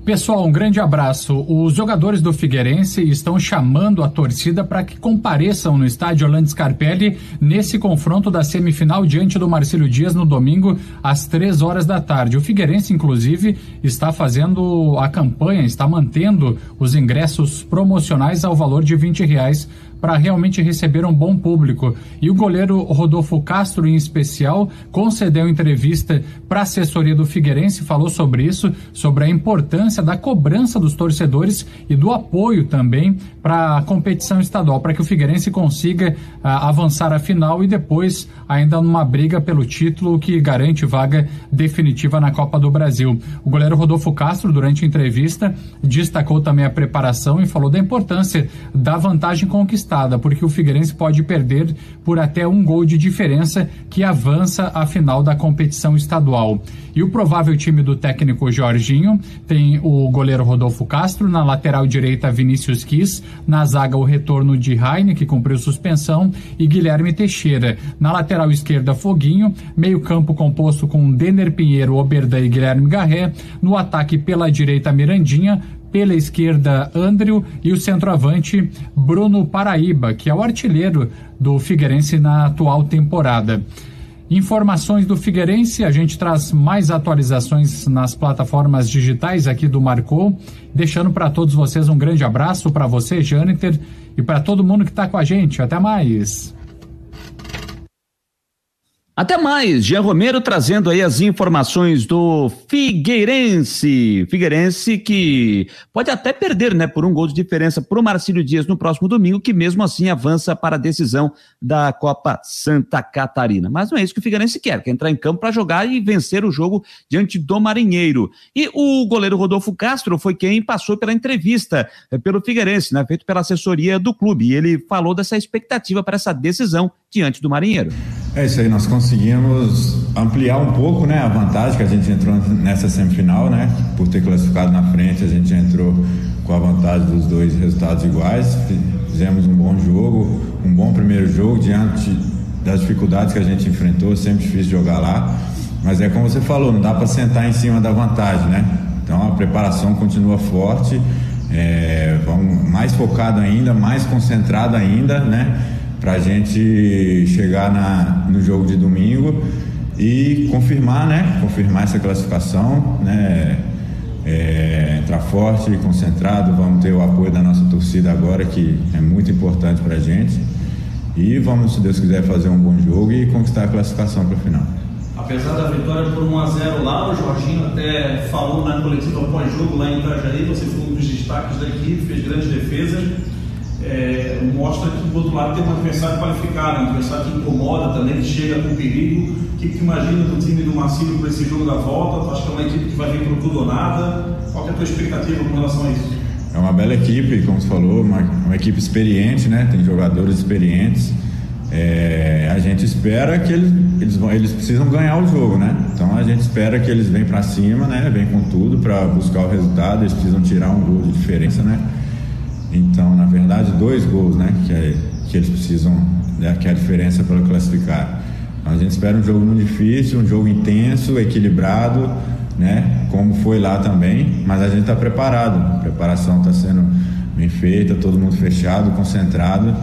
Pessoal, um grande abraço. Os jogadores do Figueirense estão chamando a torcida para que compareçam no estádio Orlando Scarpelli nesse confronto da semifinal diante do Marcílio Dias no domingo às três horas da tarde. O Figueirense, inclusive, está fazendo a campanha, está mantendo os ingressos promocionais ao valor de vinte reais para realmente receber um bom público. E o goleiro Rodolfo Castro, em especial, concedeu entrevista para a assessoria do Figueirense, falou sobre isso, sobre a importância da cobrança dos torcedores e do apoio também para a competição estadual, para que o Figueirense consiga uh, avançar a final e depois ainda numa briga pelo título que garante vaga definitiva na Copa do Brasil. O goleiro Rodolfo Castro, durante a entrevista, destacou também a preparação e falou da importância da vantagem conquistada, porque o Figueirense pode perder por até um gol de diferença que avança a final da competição estadual. E o provável time do técnico Jorginho tem o goleiro Rodolfo Castro, na lateral direita Vinícius Kiss, na zaga o retorno de Heine, que cumpriu suspensão, e Guilherme Teixeira. Na lateral esquerda Foguinho, meio campo composto com Denner Pinheiro, Oberdan e Guilherme Garré. No ataque pela direita Mirandinha, pela esquerda, Andrew e o centroavante Bruno Paraíba, que é o artilheiro do Figueirense na atual temporada. Informações do Figueirense, a gente traz mais atualizações nas plataformas digitais aqui do Marcou, deixando para todos vocês um grande abraço para você, Jâniter, e para todo mundo que está com a gente. Até mais. Até mais, Jean Romero trazendo aí as informações do Figueirense. Figueirense que pode até perder, né, por um gol de diferença para o Marcílio Dias no próximo domingo, que mesmo assim avança para a decisão da Copa Santa Catarina. Mas não é isso que o Figueirense quer, quer entrar em campo para jogar e vencer o jogo diante do Marinheiro. E o goleiro Rodolfo Castro foi quem passou pela entrevista eh, pelo Figueirense, né, feito pela assessoria do clube. E ele falou dessa expectativa para essa decisão diante do Marinheiro. É isso aí, nós conseguimos ampliar um pouco né, a vantagem que a gente entrou nessa semifinal, né? Por ter classificado na frente, a gente entrou com a vantagem dos dois resultados iguais. Fizemos um bom jogo, um bom primeiro jogo diante das dificuldades que a gente enfrentou, sempre difícil jogar lá. Mas é como você falou, não dá para sentar em cima da vantagem, né? Então a preparação continua forte, é, vamos mais focado ainda, mais concentrado ainda, né? Para a gente chegar na, no jogo de domingo e confirmar, né? Confirmar essa classificação, né? É, entrar forte, concentrado, vamos ter o apoio da nossa torcida agora, que é muito importante para a gente. E vamos, se Deus quiser, fazer um bom jogo e conquistar a classificação para o final. Apesar da vitória por 1 a 0 lá, o Jorginho até falou na coletiva pós-jogo lá em Itajaí, você foi um dos destaques da equipe, fez grandes defesas é, mostra que do outro lado tem um adversário qualificado, um adversário que incomoda também, que chega com perigo. O que, que imagina do time do Marcílio para esse jogo da volta? Acho que é uma equipe que vai vir para tudo ou nada. Qual é a tua expectativa com relação a isso? É uma bela equipe, como você falou, uma, uma equipe experiente, né? Tem jogadores experientes. É, a gente espera que eles, eles, eles precisam ganhar o jogo, né? Então a gente espera que eles venham para cima, né? Vem com tudo para buscar o resultado. Eles precisam tirar um gol de diferença, né? Então, na verdade, dois gols, né? Que, é, que eles precisam, né, que é a diferença para classificar. Então, a gente espera um jogo muito difícil, um jogo intenso, equilibrado, né? Como foi lá também, mas a gente está preparado. A preparação está sendo bem feita, todo mundo fechado, concentrado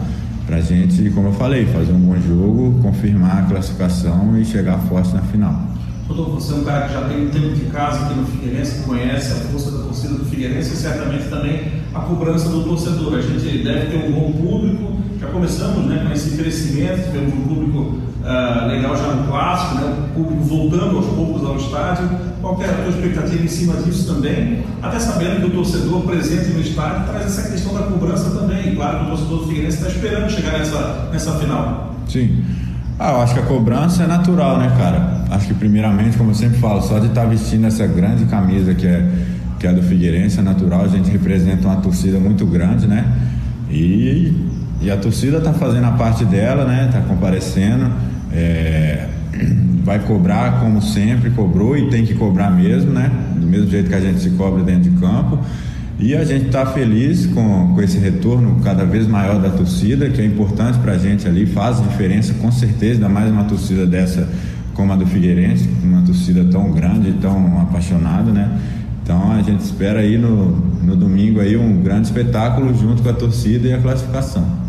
para a gente, como eu falei, fazer um bom jogo, confirmar a classificação e chegar forte na final. Rodolfo, você é um cara que já tem um tempo de casa aqui no Figueirense, conhece a força da torcida do Figueirense e certamente também a cobrança do torcedor. A gente deve ter um bom público, já começamos né, com esse crescimento, tivemos um público uh, legal já no clássico, né, o público voltando aos poucos ao estádio. Qual é a tua expectativa em cima disso também? Até sabendo que o torcedor presente no estádio traz essa questão da cobrança também. Claro que o torcedor do Figueirense está esperando chegar nessa, nessa final. Sim. Ah, eu acho que a cobrança é natural, né, cara? Acho que primeiramente, como eu sempre falo, só de estar tá vestindo essa grande camisa que é, que é do Figueirense, é natural, a gente representa uma torcida muito grande, né? E, e a torcida está fazendo a parte dela, né? Está comparecendo, é, vai cobrar como sempre cobrou e tem que cobrar mesmo, né? Do mesmo jeito que a gente se cobra dentro de campo. E a gente está feliz com, com esse retorno cada vez maior da torcida, que é importante para a gente ali, faz diferença com certeza, ainda mais uma torcida dessa como a do Figueirense, uma torcida tão grande tão apaixonada, né? Então a gente espera aí no, no domingo aí um grande espetáculo junto com a torcida e a classificação.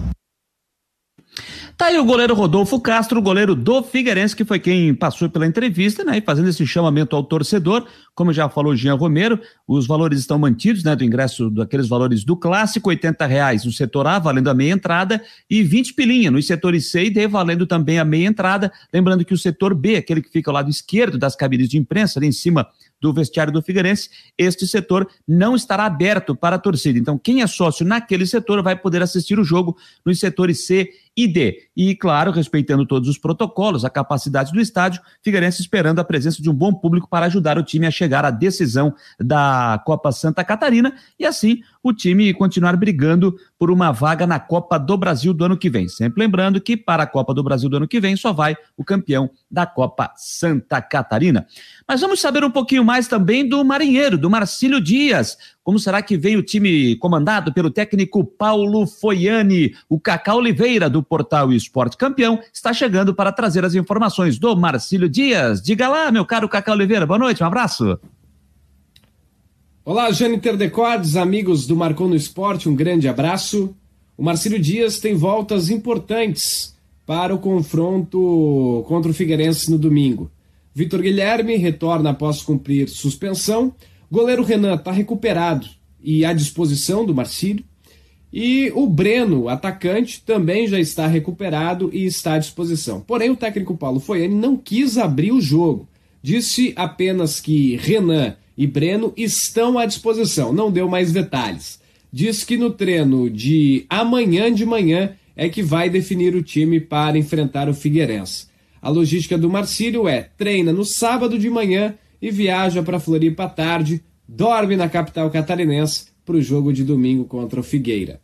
Tá aí o goleiro Rodolfo Castro, goleiro do Figueirense, que foi quem passou pela entrevista, né? E fazendo esse chamamento ao torcedor. Como já falou Jean Romero, os valores estão mantidos, né? Do ingresso, daqueles valores do clássico, 80 reais no setor A, valendo a meia entrada, e 20 pilinha nos setores C e D, valendo também a meia entrada. Lembrando que o setor B, aquele que fica ao lado esquerdo das cabines de imprensa, ali em cima do vestiário do Figueirense, este setor não estará aberto para a torcida. Então, quem é sócio naquele setor vai poder assistir o jogo nos setores C e D. E, claro, respeitando todos os protocolos, a capacidade do estádio, Figueirense esperando a presença de um bom público para ajudar o time a chegar à decisão da Copa Santa Catarina e assim o time continuar brigando por uma vaga na Copa do Brasil do ano que vem. Sempre lembrando que para a Copa do Brasil do ano que vem só vai o campeão da Copa Santa Catarina. Mas vamos saber um pouquinho mais também do marinheiro, do Marcílio Dias. Como será que vem o time comandado pelo técnico Paulo Foiani? O Cacá Oliveira, do Portal Esporte Campeão, está chegando para trazer as informações do Marcílio Dias. Diga lá, meu caro Cacá Oliveira. Boa noite, um abraço. Olá, Jâniter Decordes, amigos do Marcou no Esporte, um grande abraço. O Marcílio Dias tem voltas importantes para o confronto contra o Figueirense no domingo. Vitor Guilherme retorna após cumprir suspensão. Goleiro Renan está recuperado e à disposição do Marcílio. E o Breno, atacante, também já está recuperado e está à disposição. Porém, o técnico Paulo Foiane não quis abrir o jogo. Disse apenas que Renan e Breno estão à disposição, não deu mais detalhes. Diz que no treino de amanhã de manhã é que vai definir o time para enfrentar o Figueirense. A logística do Marcílio é: treina no sábado de manhã e viaja para Floripa à tarde, dorme na capital catarinense para o jogo de domingo contra o Figueira.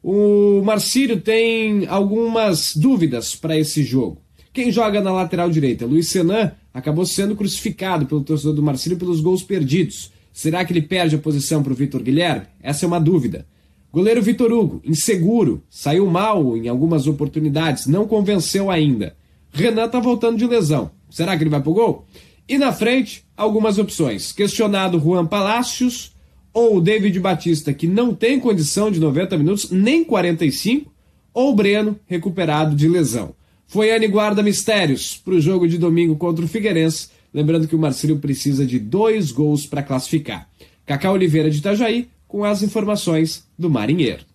O Marcílio tem algumas dúvidas para esse jogo. Quem joga na lateral direita? Luiz Senan acabou sendo crucificado pelo torcedor do Marcílio pelos gols perdidos. Será que ele perde a posição para o Vitor Guilherme? Essa é uma dúvida. Goleiro Vitor Hugo, inseguro, saiu mal em algumas oportunidades, não convenceu ainda. Renan está voltando de lesão. Será que ele vai pro gol? E na frente, algumas opções. Questionado Juan Palacios ou David Batista, que não tem condição de 90 minutos, nem 45, ou Breno, recuperado de lesão. Foiane guarda mistérios para o jogo de domingo contra o Figueirense. Lembrando que o Marcílio precisa de dois gols para classificar. Cacá Oliveira de Itajaí com as informações do Marinheiro.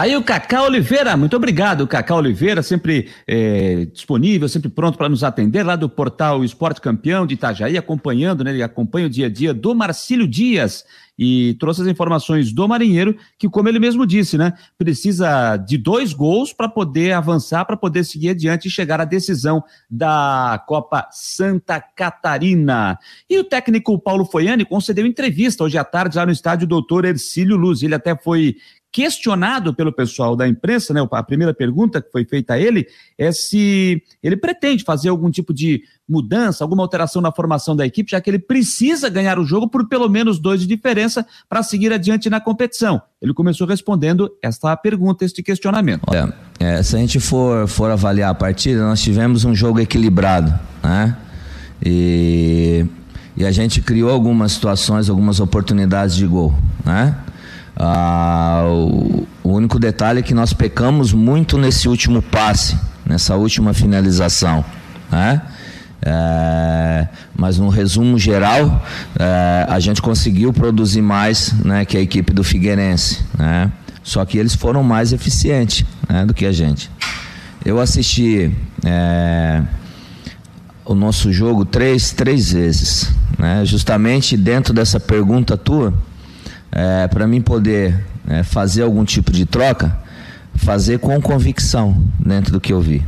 Tá aí o Cacá Oliveira, muito obrigado, Cacá Oliveira, sempre é, disponível, sempre pronto para nos atender lá do portal Esporte Campeão de Itajaí, acompanhando, né? Ele acompanha o dia a dia do Marcílio Dias e trouxe as informações do Marinheiro, que, como ele mesmo disse, né, precisa de dois gols para poder avançar, para poder seguir adiante e chegar à decisão da Copa Santa Catarina. E o técnico Paulo Foiani concedeu entrevista hoje à tarde lá no estádio Doutor Ercílio Luz. Ele até foi questionado pelo pessoal da imprensa, né? A primeira pergunta que foi feita a ele é se ele pretende fazer algum tipo de mudança, alguma alteração na formação da equipe, já que ele precisa ganhar o jogo por pelo menos dois de diferença para seguir adiante na competição. Ele começou respondendo esta pergunta, este questionamento. Olha, é, se a gente for, for avaliar a partida, nós tivemos um jogo equilibrado, né? E, e a gente criou algumas situações, algumas oportunidades de gol, né? Ah, o, único detalhe é que nós pecamos muito nesse último passe, nessa última finalização. Né? É, mas no resumo geral, é, a gente conseguiu produzir mais né, que a equipe do Figueirense. Né? Só que eles foram mais eficientes né, do que a gente. Eu assisti é, o nosso jogo três, três vezes. Né? Justamente dentro dessa pergunta tua é, para mim poder é, fazer algum tipo de troca, fazer com convicção dentro do que eu vi.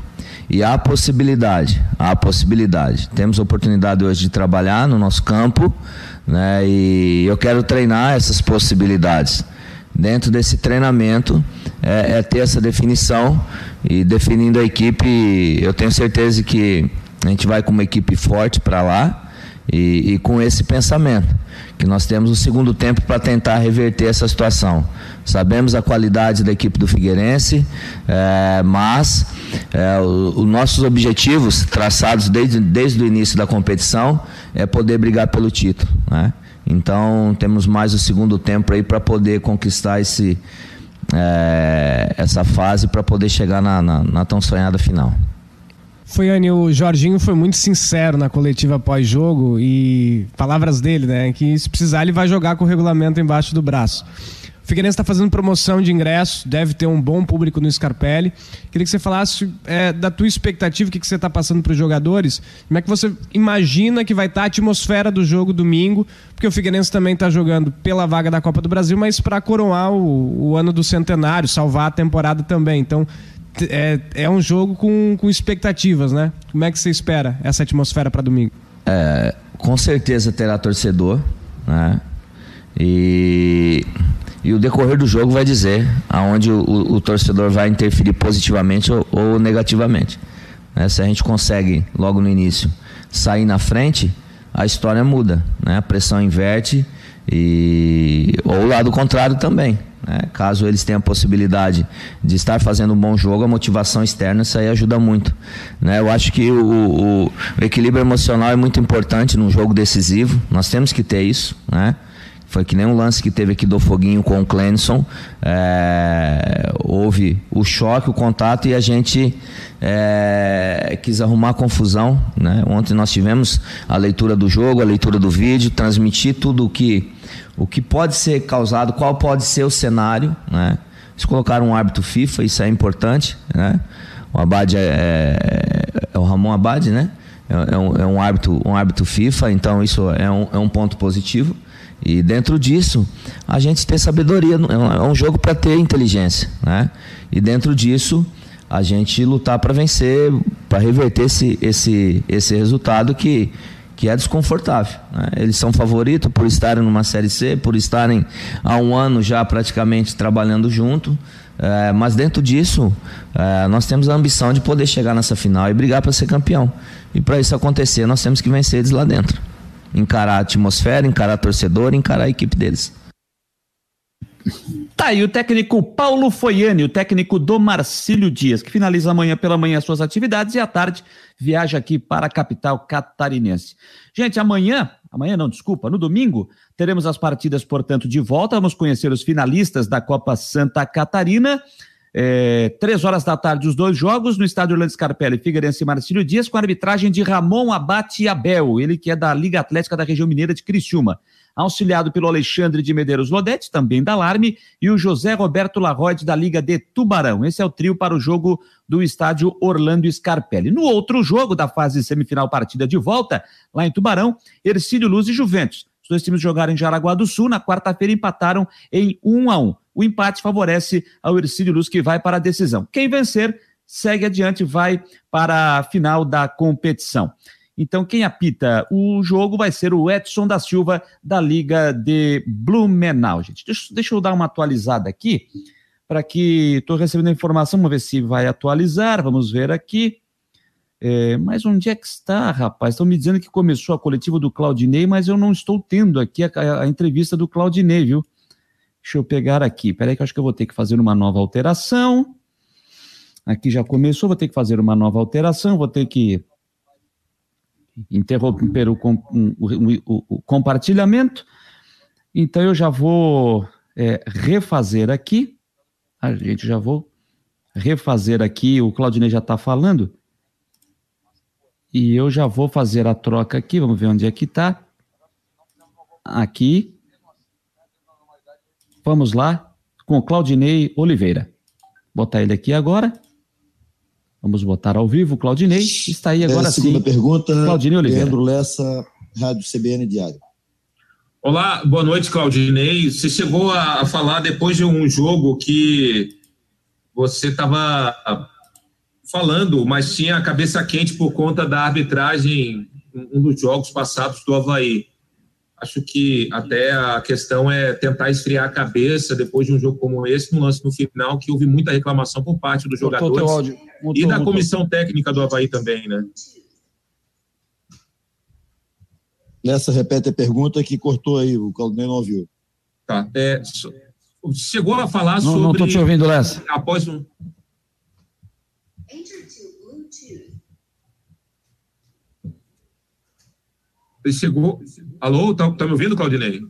E há possibilidade, há possibilidade. Temos oportunidade hoje de trabalhar no nosso campo, né? E eu quero treinar essas possibilidades. Dentro desse treinamento é, é ter essa definição e definindo a equipe, eu tenho certeza que a gente vai com uma equipe forte para lá e, e com esse pensamento que nós temos um segundo tempo para tentar reverter essa situação. Sabemos a qualidade da equipe do Figueirense, é, mas é, os nossos objetivos traçados desde, desde o início da competição é poder brigar pelo título. Né? Então temos mais o segundo tempo aí para poder conquistar esse, é, essa fase para poder chegar na, na, na tão sonhada final. Foi, Anny, o Jorginho foi muito sincero na coletiva pós-jogo e palavras dele, né? Que se precisar ele vai jogar com o regulamento embaixo do braço. O Figueirense está fazendo promoção de ingressos, deve ter um bom público no Scarpelli. Queria que você falasse é, da tua expectativa, o que, que você está passando para os jogadores. Como é que você imagina que vai estar tá a atmosfera do jogo domingo? Porque o Figueirense também está jogando pela vaga da Copa do Brasil, mas para coroar o, o, ano do centenário, salvar a temporada também. Então, é, é um jogo com, com expectativas, né? Como é que você espera essa atmosfera para domingo? É, com certeza terá torcedor, né? E e o decorrer do jogo vai dizer aonde o, o, torcedor vai interferir positivamente ou, ou negativamente. Né? Se a gente consegue, logo no início, sair na frente, a história muda. Né? A pressão inverte e ou o lado contrário também. Né? Caso eles tenham a possibilidade de estar fazendo um bom jogo, a motivação externa isso aí ajuda muito. Né? Eu acho que o, o, o equilíbrio emocional é muito importante num jogo decisivo. Nós temos que ter isso. Né? Foi que nem um lance que teve aqui do Foguinho com o Clenson. É, houve o choque, o contato e a gente é, quis arrumar confusão. Né? Ontem nós tivemos a leitura do jogo, a leitura do vídeo, transmitir tudo o que, o que pode ser causado, qual pode ser o cenário. Né? Eles colocaram um árbitro FIFA, isso é importante. Né? O Abad é, é, é o Ramon Abad, né? É, é, um, é um, árbitro, um árbitro FIFA, então isso é um, é um ponto positivo. E dentro disso, a gente ter sabedoria. É um jogo para ter inteligência. Né? E dentro disso, a gente lutar para vencer, para reverter esse, esse, esse resultado que, que é desconfortável. Né? Eles são favoritos por estarem numa Série C, por estarem há um ano já praticamente trabalhando junto. É, mas dentro disso, é, nós temos a ambição de poder chegar nessa final e brigar para ser campeão. E para isso acontecer, nós temos que vencer eles lá dentro encarar a atmosfera, encarar a torcedor, encarar a equipe deles. Tá aí o técnico Paulo Foiani, o técnico do Marcílio Dias, que finaliza amanhã pela manhã suas atividades e à tarde viaja aqui para a capital catarinense. Gente, amanhã, amanhã não, desculpa, no domingo, teremos as partidas, portanto, de volta. Vamos conhecer os finalistas da Copa Santa Catarina. É, três horas da tarde, os dois jogos no estádio Orlando Scarpelli, Figueirense e Marcílio Dias, com a arbitragem de Ramon Abate Abel, ele que é da Liga Atlética da região mineira de Criciúma. Auxiliado pelo Alexandre de Medeiros Lodete, também da Alarme, e o José Roberto Larroide, da Liga de Tubarão. Esse é o trio para o jogo do estádio Orlando Scarpelli. No outro jogo da fase semifinal partida de volta, lá em Tubarão, Ercílio Luz e Juventus. Os dois times jogaram em Jaraguá do Sul, na quarta-feira empataram em 1 a 1 o empate favorece ao Ercílio Luz, que vai para a decisão. Quem vencer, segue adiante, vai para a final da competição. Então, quem apita o jogo vai ser o Edson da Silva, da Liga de Blumenau. Gente, deixa, deixa eu dar uma atualizada aqui, para que estou recebendo a informação, vamos ver se vai atualizar, vamos ver aqui. É, mas onde é que está, rapaz? Estão me dizendo que começou a coletiva do Claudinei, mas eu não estou tendo aqui a, a, a entrevista do Claudinei, viu? Deixa eu pegar aqui. Peraí que eu acho que eu vou ter que fazer uma nova alteração. Aqui já começou, vou ter que fazer uma nova alteração, vou ter que interromper o, o, o, o compartilhamento. Então eu já vou é, refazer aqui. A gente já vou refazer aqui. O Claudinei já está falando. E eu já vou fazer a troca aqui. Vamos ver onde é que está. Aqui. Vamos lá com o Claudinei Oliveira. Botar ele aqui agora. Vamos botar ao vivo. Claudinei está aí agora é, segunda sim. pergunta. Claudinei Oliveira. Leandro Lessa, Rádio CBN Diário. Olá, boa noite, Claudinei. Você chegou a falar depois de um jogo que você estava falando, mas tinha a cabeça quente por conta da arbitragem um dos jogos passados do Havaí. Acho que até a questão é tentar esfriar a cabeça depois de um jogo como esse, no lance no final, que houve muita reclamação por parte dos jogadores e da comissão técnica do Havaí também, né? Nessa, repete a pergunta que cortou aí, o Claudinei não ouviu. Tá. É, chegou a falar não, sobre. Não estou te ouvindo, Lessa. Após um. Ele chegou. Alô, tá, tá me ouvindo, Claudinei?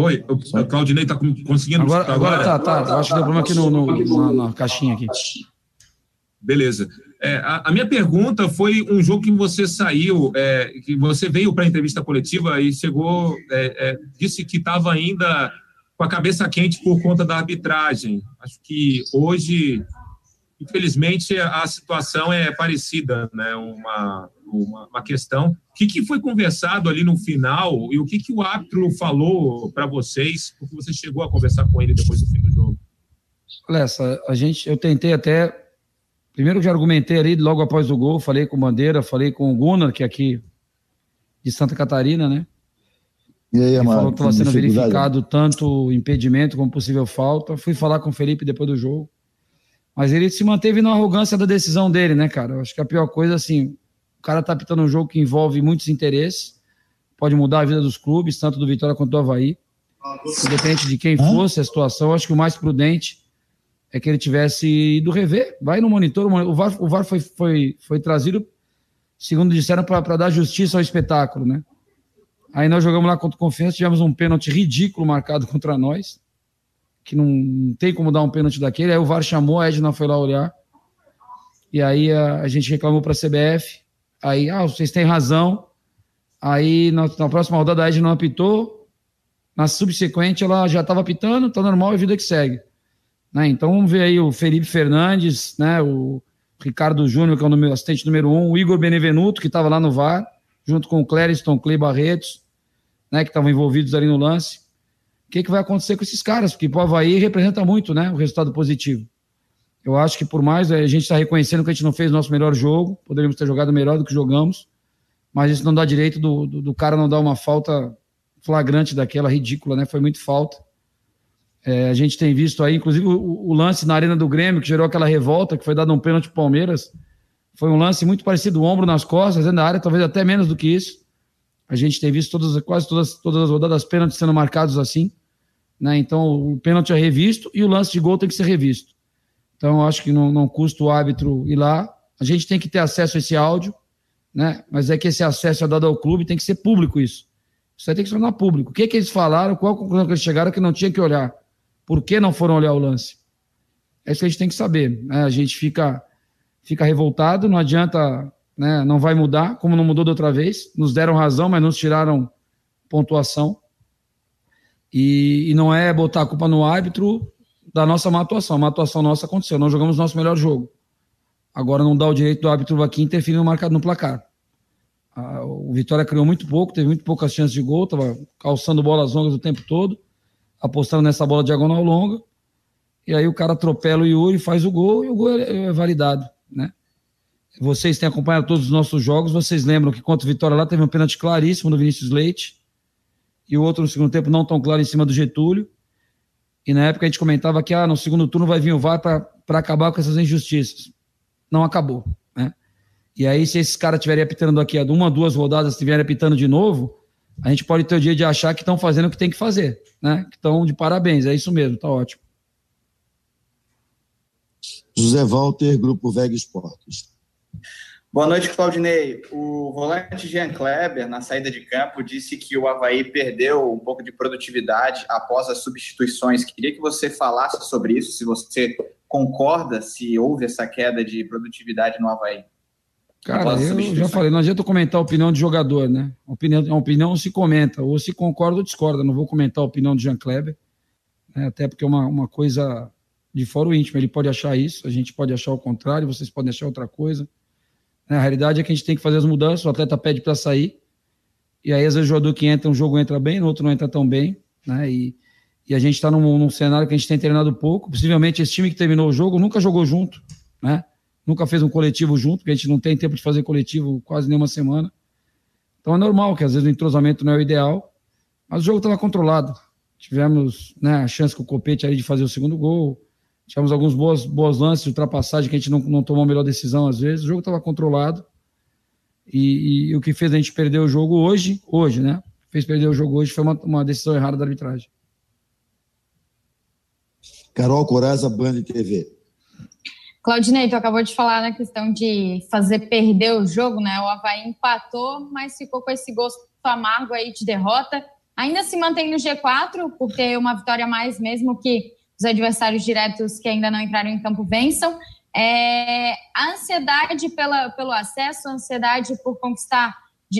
Oi, o Claudinei está conseguindo agora, agora? Agora tá, tá. Acho que deu problema aqui no, no, na, na caixinha aqui. Beleza. É, a, a, minha pergunta foi um jogo que você saiu, é, que você veio para a entrevista coletiva e chegou, é, é disse que estava ainda com a cabeça quente por conta da arbitragem. Acho que hoje, infelizmente, a situação é parecida, né? Uma, uma, uma questão. O que, que, foi conversado ali no final e o que, que o árbitro falou para vocês? Porque você chegou a conversar com ele depois do fim do jogo. Lessa, a gente, eu tentei até Primeiro que já argumentei ali logo após o gol, falei com o Bandeira, falei com o Gunnar, que é aqui de Santa Catarina, né? E aí, Amaro, falou que estava sendo verificado tanto impedimento como possível falta. Fui falar com o Felipe depois do jogo. Mas ele se manteve na arrogância da decisão dele, né, cara? Eu acho que a pior coisa, assim, o cara tá pitando um jogo que envolve muitos interesses, pode mudar a vida dos clubes, tanto do Vitória quanto do Havaí. Independente de quem fosse a situação, acho que o mais prudente é que ele tivesse ido rever. Vai no monitor, o VAR, o VAR foi, foi, foi trazido, segundo disseram, para dar justiça ao espetáculo, né? Aí nós jogamos lá contra o Confiança, tivemos um pênalti ridículo marcado contra nós, que não, tem como dar um pênalti daquele. Aí o VAR chamou, a Edna foi lá olhar. E aí a, a gente reclamou para a CBF. Aí, ah, vocês têm razão. Aí na, na próxima rodada a Edna não apitou. Na subsequente ela já estava apitando, tá normal, é vida que segue. Né? Então vamos ver aí o Felipe Fernandes, né? o Ricardo Júnior, que é o assistente número um, o Igor Benevenuto, que estava lá no VAR, junto com o Clériston, Clay Barretos, né? que estavam envolvidos ali no lance. O que, que vai acontecer com esses caras? Porque o Havaí representa muito né? o resultado positivo. Eu acho que por mais a gente está reconhecendo que a gente não fez o nosso melhor jogo, poderíamos ter jogado melhor do que jogamos, mas isso não dá direito do, do, do cara não dar uma falta flagrante daquela, ridícula, né? Foi muito falta. É, a gente tem visto aí, inclusive, o, o, lance na Arena do Grêmio, que gerou aquela revolta, que foi dado um pênalti para Palmeiras. Foi um lance muito parecido, ombro nas costas, dentro da área, talvez até menos do que isso. A gente tem visto todas, quase todas, todas as rodadas pênaltis sendo marcados assim. Né? Então, o pênalti é revisto e o lance de gol tem que ser revisto. Então, acho que não, não custa o árbitro ir lá. A gente tem que ter acesso a esse áudio, né? mas é que esse acesso é dado ao clube, tem que ser público isso. Isso aí tem que se tornar público. O que, que eles falaram, qual a conclusão que eles chegaram que não tinha que olhar. Por que não foram olhar o lance? É isso que a gente tem que saber. Né? A gente fica, fica revoltado, não adianta, né? não vai mudar, como não mudou da outra vez. Nos deram razão, mas nos tiraram pontuação. E, e não é botar a culpa no árbitro da nossa má atuação. A má atuação nossa aconteceu, nós jogamos nosso melhor jogo. Agora não dá o direito do árbitro aqui interferir no, marcado, no placar. o Vitória criou muito pouco, teve muito poucas chances de gol, estava calçando bolas longas o tempo todo apostando nessa bola diagonal longa. E aí o cara atropela o Yuri, faz o gol e o gol é, é validado, né? Vocês têm acompanhado todos os nossos jogos, vocês lembram que contra o Vitória lá teve um pênalti claríssimo do Vinícius Leite e o outro no segundo tempo não tão claro em cima do Getúlio. E na época a gente comentava que ah, no segundo turno vai vir o VAR para acabar com essas injustiças. Não acabou, né? E aí, se esses caras estiverem apitando aqui uma, duas rodadas, estiverem apitando de novo, a gente pode ter o dia de achar que estão fazendo o que tem que fazer, né? Que estão de parabéns, é isso mesmo, tá ótimo. José Walter, Grupo Veg Esportes. Boa noite, Claudinei. O volante Jean Kleber, na saída de campo, disse que o Havaí perdeu um pouco de produtividade após as substituições. Queria que você falasse sobre isso, se você concorda, se houve essa queda de produtividade no Havaí. Cara, eu já falei, não adianta comentar a opinião de jogador, né? A opinião, a opinião se comenta, ou se concorda ou discorda. Não vou comentar a opinião de Jean Kleber, né? até porque é uma, uma coisa de fora o íntimo. Ele pode achar isso, a gente pode achar o contrário, vocês podem achar outra coisa. Né? A realidade é que a gente tem que fazer as mudanças, o atleta pede para sair, e aí às vezes o jogador que entra, um jogo entra bem, no outro não entra tão bem, né? E, e a gente está num, num cenário que a gente tem treinado pouco. Possivelmente esse time que terminou o jogo nunca jogou junto, né? nunca fez um coletivo junto, porque a gente não tem tempo de fazer coletivo quase nenhuma semana. Então é normal que às vezes o entrosamento não é o ideal, mas o jogo estava controlado. Tivemos né, a chance com o Copete aí de fazer o segundo gol, tivemos alguns boas, boas lances de ultrapassagem que a gente não, não tomou a melhor decisão às vezes. O jogo estava controlado e, e, o que fez a gente perder o jogo hoje, hoje, né? Fez perder o jogo hoje foi uma, uma decisão errada da arbitragem. Carol Coraza, Band TV. Claudinei, tu acabou de falar na questão de fazer perder o jogo, né? O Havaí empatou, mas ficou com esse gosto amargo aí de derrota. ainda se mantém no G4 por ter uma vitória a mais, mesmo que os adversários diretos que ainda não entraram em campo vençam. É, a ansiedade pela, pelo acesso, a ansiedade por conquistar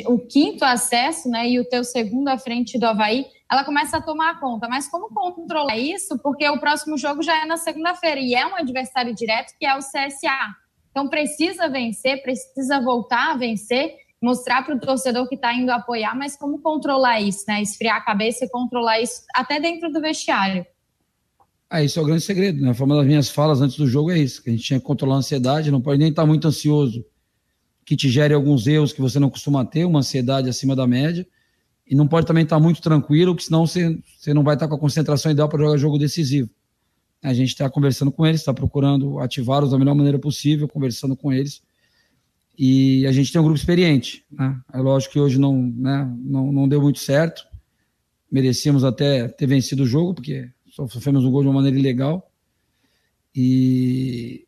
o quinto acesso, né, e o teu segundo à frente do Havaí, ela começa a tomar conta. Mas como controlar isso? Porque o próximo jogo já é na segunda-feira e é um adversário direto que é o CSA. Então precisa vencer, precisa voltar a vencer, mostrar para o torcedor que está indo apoiar, mas como controlar isso, né? Esfriar a cabeça e controlar isso até dentro do vestiário. Ah, isso é o grande segredo, né? Uma das minhas falas antes do jogo é isso, que a gente tinha que controlar a ansiedade, não pode nem estar tá muito ansioso, que te gere alguns erros que você não costuma ter, uma ansiedade acima da média, e não pode também estar muito tranquilo, que senão você, você não vai estar com a concentração ideal para jogar jogo decisivo. A gente está conversando com eles, está procurando ativá-los da melhor maneira possível, conversando com eles. E a gente tem um grupo experiente. Né? É lógico que hoje não, né, não, não deu muito certo. Merecíamos até ter vencido o jogo, porque sofremos um gol de uma maneira ilegal. E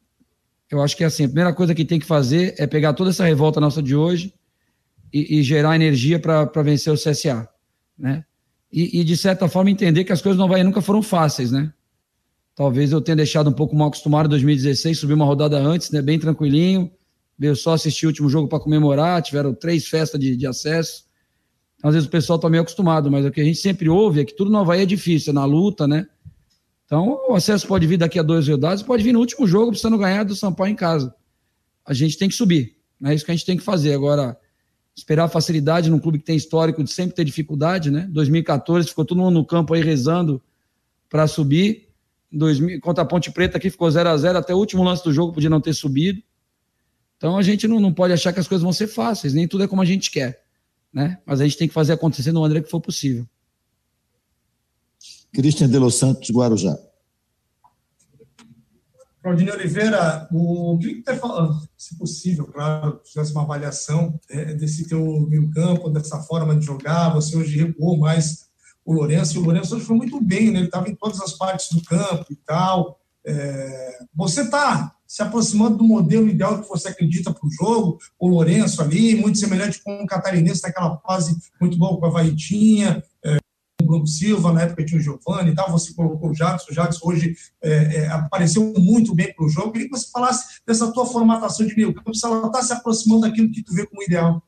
eu acho que assim, a primeira coisa que tem que fazer é pegar toda essa revolta nossa de hoje e, e gerar energia para vencer o CSA, né? E, e, de certa forma entender que as coisas não vai, nunca foram fáceis, né? Talvez eu tenha deixado um pouco mal acostumado em 2016, subi uma rodada antes, né? Bem tranquilinho, veio só assistir o último jogo para comemorar, tiveram três festas de, de acesso. Às vezes o pessoal está meio acostumado, mas o que a gente sempre ouve é que tudo no Havaí é difícil, é na luta, né? Então, o acesso pode vir daqui a dois rodadas, pode vir no último jogo, precisando ganhar do São Paulo em casa. A gente tem que subir, é isso que a gente tem que fazer. Agora, esperar facilidade num clube que tem histórico de sempre ter dificuldade, né? 2014 ficou todo mundo no campo aí rezando para subir. 2000, contra a Ponte Preta aqui ficou 0 a 0 até o último lance do jogo podia não ter subido. Então a gente não, não pode achar que as coisas vão ser fáceis, nem tudo é como a gente quer, né? Mas a gente tem que fazer acontecer no maneira que for possível. Christian de Los Santos, Guarujá. Claudinei Oliveira, o que você falando, se possível, claro, fizesse uma avaliação é, desse teu meio campo, dessa forma de jogar, você hoje recuou mais o Lourenço, e o Lourenço hoje foi muito bem, né? ele estava em todas as partes do campo e tal. É, você está se aproximando do modelo ideal que você acredita para o jogo, o Lourenço ali, muito semelhante com o Catarinense, naquela fase muito boa com a Vaitinha, é, o Bruno Silva, na época tinha o Giovanni e tal, você colocou o Jadson, o Jadson hoje é, é, apareceu muito bem para o jogo. Queria que você falasse dessa tua formatação de meio campo, se ela está se aproximando daquilo que tu vê como ideal.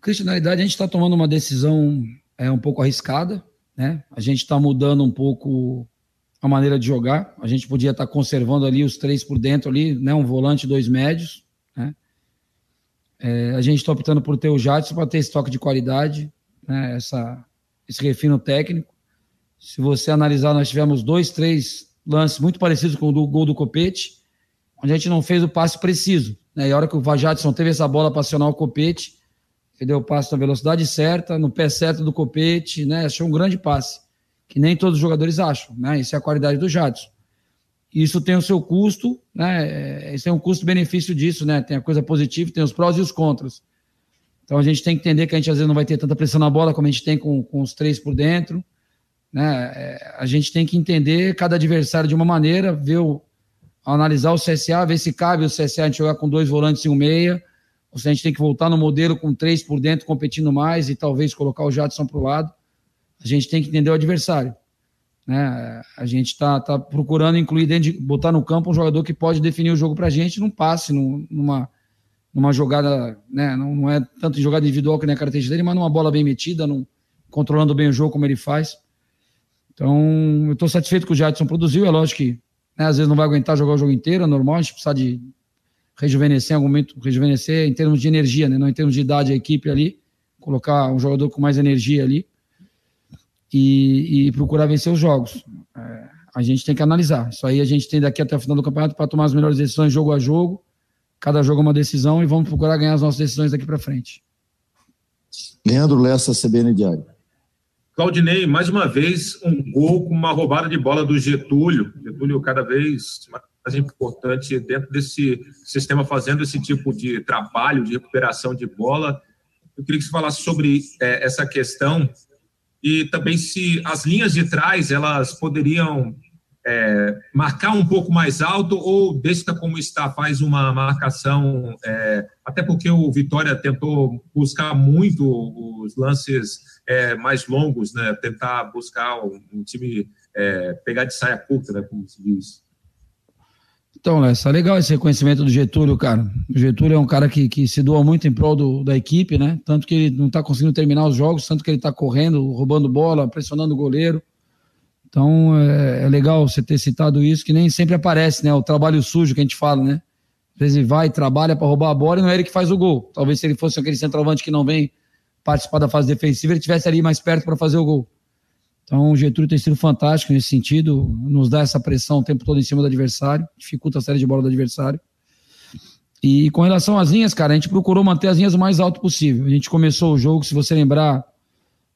Cristian, na realidade, a gente está tomando uma decisão é, um pouco arriscada, né? A gente está mudando um pouco a maneira de jogar. A gente podia estar conservando ali os três por dentro ali, né? Um volante, dois médios, né? É, a gente está optando por ter o Jadson para ter estoque de qualidade, né? Essa esse refino técnico. Se você analisar, nós tivemos dois, três lances muito parecidos com o do gol do Copete, onde a gente não fez o passe preciso. Né? E a hora que o Vajadson teve essa bola para acionar o Copete, ele deu o passe na velocidade certa, no pé certo do Copete, né? achou um grande passe, que nem todos os jogadores acham. Né? Isso é a qualidade do Jadson. Isso tem o seu custo, né? É um custo-benefício disso, né? Tem a coisa positiva, tem os prós e os contras. Então a gente tem que entender que a gente às vezes não vai ter tanta pressão na bola como a gente tem com, com os três por dentro. Né? É, a gente tem que entender cada adversário de uma maneira, ver o, analisar o CSA, ver se cabe o CSA a gente jogar com dois volantes e um meia, ou se a gente tem que voltar no modelo com três por dentro, competindo mais e talvez colocar o Jadson para o lado. A gente tem que entender o adversário. Né? A gente está tá procurando incluir dentro de, botar no campo um jogador que pode definir o jogo para a gente num passe, num, numa numa jogada, né, não, não é tanto em jogada individual que nem a característica dele, mas numa bola bem metida, num, controlando bem o jogo como ele faz. Então, eu estou satisfeito com o Jadson produziu, é lógico que né, às vezes não vai aguentar jogar o jogo inteiro, é normal, a gente precisa de rejuvenescer em algum momento, rejuvenescer em termos de energia, né, não em termos de idade a equipe ali, colocar um jogador com mais energia ali e, e procurar vencer os jogos. É, a gente tem que analisar. Isso aí a gente tem daqui até o final do campeonato para tomar as melhores decisões jogo a jogo Cada jogo é uma decisão e vamos procurar ganhar as nossas decisões daqui para frente. Leandro Lessa, CBN Diário. Claudinei, mais uma vez, um gol com uma roubada de bola do Getúlio. Getúlio cada vez mais importante dentro desse sistema, fazendo esse tipo de trabalho de recuperação de bola. Eu queria que você falasse sobre é, essa questão e também se as linhas de trás elas poderiam é, marcar um pouco mais alto ou deixa como está, faz uma marcação, é, até porque o Vitória tentou buscar muito os lances é, mais longos, né? Tentar buscar um, um time é, pegar de saia curta, né? Como se diz. Então, Lessa, legal esse reconhecimento do Getúlio, cara. O Getúlio é um cara que, que se doa muito em prol do, da equipe, né? Tanto que ele não está conseguindo terminar os jogos, tanto que ele está correndo, roubando bola, pressionando o goleiro. Então, é, é, legal você ter citado isso, que nem sempre aparece, né? O trabalho sujo que a gente fala, né? Às vezes ele vai, trabalha para roubar a bola e não é ele que faz o gol. Talvez se ele fosse aquele centroavante que não vem participar da fase defensiva, ele estivesse ali mais perto para fazer o gol. Então, o Getúlio tem sido fantástico nesse sentido, nos dá essa pressão o tempo todo em cima do adversário, dificulta a série de bola do adversário. E com relação às linhas, cara, a gente procurou manter as linhas o mais alto possível. A gente começou o jogo, se você lembrar,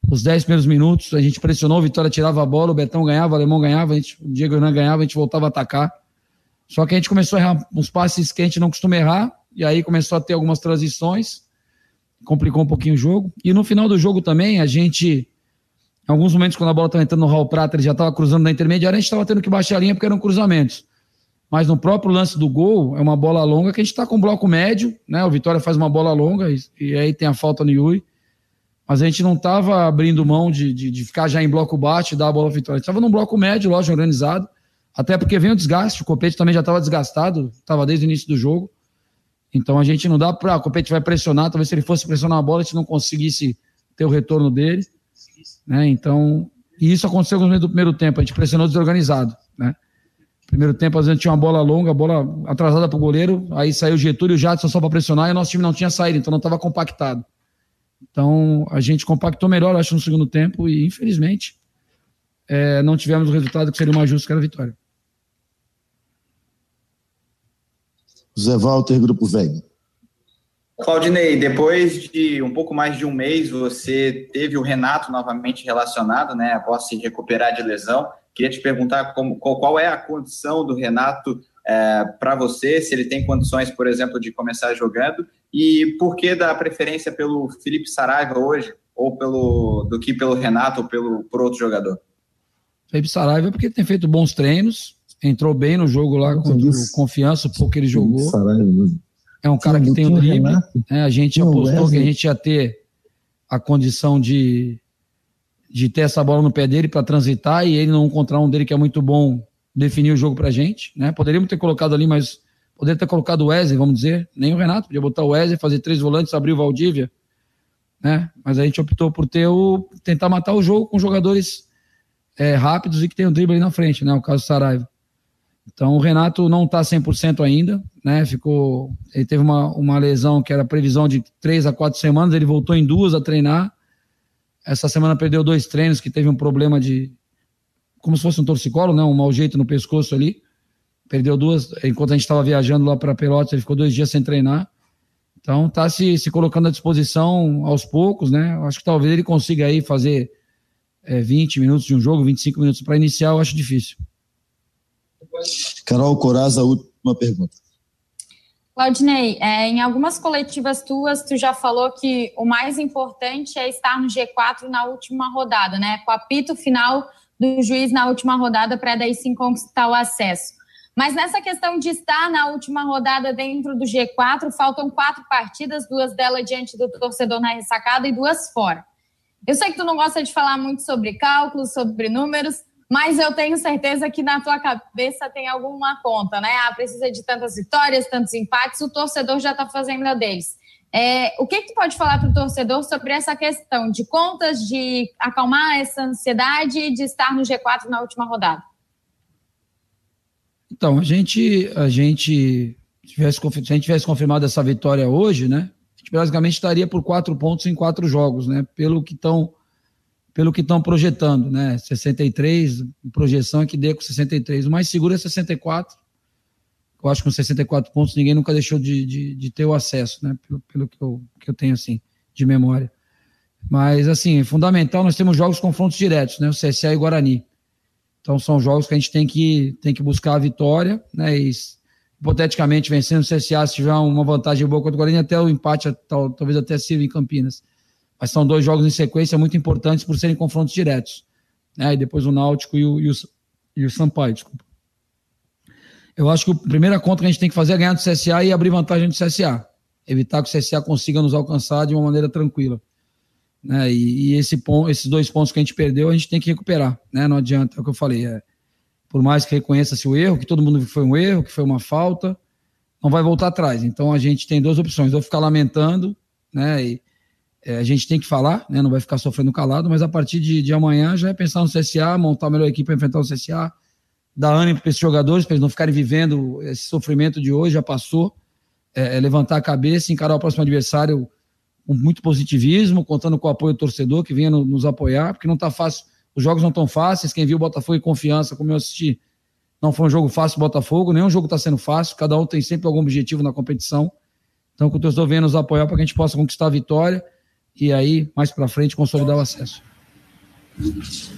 os 10 primeiros minutos, a gente pressionou, o Vitória tirava a bola, o Betão ganhava, o Alemão ganhava, a gente, o Diego Hernan ganhava, a gente voltava a atacar. Só que a gente começou a errar uns passes que a gente não costuma errar, e aí começou a ter algumas transições, complicou um pouquinho o jogo. E no final do jogo também, a gente, em alguns momentos, quando a bola estava entrando no Raul Prata, ele já estava cruzando na intermediária, a gente estava tendo que baixar a linha porque eram cruzamentos. Mas no próprio lance do gol, é uma bola longa que a gente está com bloco médio, né? O Vitória faz uma bola longa e, e aí tem a falta no Yuri. Mas a gente não estava abrindo mão de, de, de, ficar já em bloco baixo e dar a bola à Vitória. Estava num bloco médio, lógico, organizado. Até porque vem o desgaste, o Copete também já estava desgastado, estava desde o início do jogo. Então a gente não dá para. O Copete vai pressionar, talvez se ele fosse pressionar a bola, a gente não conseguisse ter o retorno dele. Né? Então, e isso aconteceu no meio do primeiro tempo, a gente pressionou desorganizado. Né? Primeiro tempo, às vezes tinha uma bola longa, bola atrasada para o goleiro, aí saiu o Getúlio e o Jadson só para pressionar e o nosso time não tinha saído, então não estava compactado. Então a gente compactou melhor, acho, no segundo tempo e infelizmente é, não tivemos o resultado que seria mais justo, que era a vitória. Zé Walter, Grupo Vega. Claudinei, depois de um pouco mais de um mês, você teve o Renato novamente relacionado, né, após se recuperar de lesão. Queria te perguntar como, qual é a condição do Renato é, para você, se ele tem condições, por exemplo, de começar jogando, e por que da preferência pelo Felipe Saraiva hoje, ou pelo do que pelo Renato ou pelo, por outro jogador? Felipe Saraiva porque tem feito bons treinos, entrou bem no jogo lá com confiança, o pouco que ele jogou. É um cara que tem o drible. Né? A gente apostou que a gente ia ter a condição de, de ter essa bola no pé dele para transitar e ele não encontrar um dele que é muito bom definir o jogo pra gente. Né? Poderíamos ter colocado ali, mas poderia ter colocado o Wesley, vamos dizer. Nem o Renato, podia botar o Wesley, fazer três volantes, abrir o Valdívia. Né? Mas a gente optou por ter o, tentar matar o jogo com jogadores é, rápidos e que tem o drible ali na frente, né? O caso do Saraiva. Então o Renato não está 100% ainda, né? Ficou, ele teve uma, uma lesão que era previsão de três a quatro semanas, ele voltou em duas a treinar. Essa semana perdeu dois treinos que teve um problema de, como se fosse um torcicolo, né? Um mau jeito no pescoço ali. Perdeu duas, enquanto a gente estava viajando lá para Pelotas, ele ficou dois dias sem treinar. Então está se, se colocando à disposição aos poucos, né? Acho que talvez ele consiga aí fazer é, 20 minutos de um jogo, 25 minutos para iniciar, eu acho difícil. Carol Coraza, última pergunta. Claudinei, é, em algumas coletivas tuas, tu já falou que o mais importante é estar no G4 na última rodada, né? Com o apito final do juiz na última rodada para daí sim conquistar o acesso. Mas nessa questão de estar na última rodada dentro do G4, faltam quatro partidas, duas delas diante do torcedor na ressacada e duas fora. Eu sei que tu não gosta de falar muito sobre cálculos, sobre números, mas eu tenho certeza que na tua cabeça tem alguma conta, né? Ah, precisa de tantas vitórias, tantos empates, o torcedor já está fazendo a deles. É, o que, que tu pode falar para o torcedor sobre essa questão de contas, de acalmar essa ansiedade de estar no G4 na última rodada? Então, a gente, a gente tivesse, se a gente tivesse confirmado essa vitória hoje, né? A gente basicamente estaria por quatro pontos em quatro jogos, né? Pelo que estão pelo que estão projetando, né? 63, projeção é que dê com 63. O mais seguro é 64 eu acho que com 64 pontos ninguém nunca deixou de, de, de ter o acesso, né? Pelo, pelo que, eu, que eu tenho, assim, de memória. Mas, assim, é fundamental, nós temos jogos confrontos diretos, né? O CSA e o Guarani. Então, são jogos que a gente tem que, tem que buscar a vitória, né? E, hipoteticamente, vencendo o CSA, se tiver uma vantagem boa contra o Guarani, até o empate, tal, talvez até sirva em Campinas. Mas são dois jogos em sequência muito importantes por serem confrontos diretos. Né? E depois o Náutico e o, e o, e o Sampaio, desculpa. Eu acho que a primeira conta que a gente tem que fazer é ganhar do CSA e abrir vantagem do CSA. Evitar que o CSA consiga nos alcançar de uma maneira tranquila. Né? E, e esse ponto, esses dois pontos que a gente perdeu, a gente tem que recuperar. Né? Não adianta, é o que eu falei. É, por mais que reconheça-se o erro, que todo mundo viu que foi um erro, que foi uma falta, não vai voltar atrás. Então a gente tem duas opções: ou ficar lamentando, né? E, é, a gente tem que falar, né? Não vai ficar sofrendo calado, mas a partir de, de amanhã já é pensar no CSA, montar a melhor equipe para enfrentar o CSA, dar ânimo para esses jogadores, para eles não ficarem vivendo esse sofrimento de hoje, já passou. É, é levantar a cabeça, encarar o próximo adversário com muito positivismo, contando com o apoio do torcedor que venha no, nos apoiar, porque não está fácil. Os jogos não estão fáceis. Quem viu o Botafogo e confiança, como eu assisti, não foi um jogo fácil Botafogo, nenhum jogo está sendo fácil, cada um tem sempre algum objetivo na competição. Então, que o torcedor venha nos apoiar para que a gente possa conquistar a vitória e aí, mais para frente, consolidar o acesso.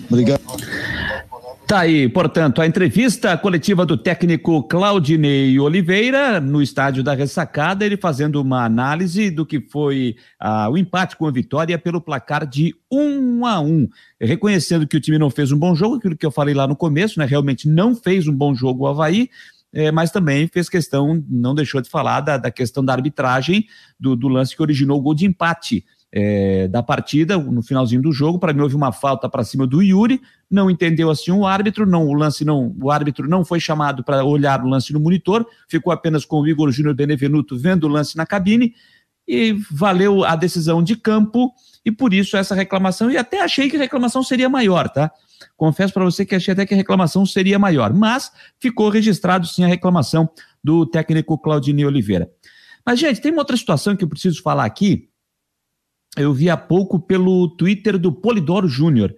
Obrigado. Tá aí, portanto, a entrevista coletiva do técnico Claudinei Oliveira no estádio da Ressacada, ele fazendo uma análise do que foi ah, o empate com a vitória pelo placar de um a um, reconhecendo que o time não fez um bom jogo, aquilo que eu falei lá no começo, né? Realmente não fez um bom jogo o Havaí, é, mas também fez questão, não deixou de falar da, da questão da arbitragem do, do lance que originou o gol de empate é, da partida, no finalzinho do jogo. Para mim, houve uma falta para cima do Yuri, não entendeu assim o árbitro, não, o lance não, o árbitro não foi chamado para olhar o lance no monitor, ficou apenas com o Igor Júnior Benevenuto vendo o lance na cabine e valeu a decisão de campo e por isso essa reclamação. E até achei que a reclamação seria maior, tá? Confesso para você que achei até que a reclamação seria maior, mas ficou registrado sim a reclamação do técnico Claudinei Oliveira. Mas, gente, tem uma outra situação que eu preciso falar aqui, eu vi há pouco pelo Twitter do Polidoro Júnior.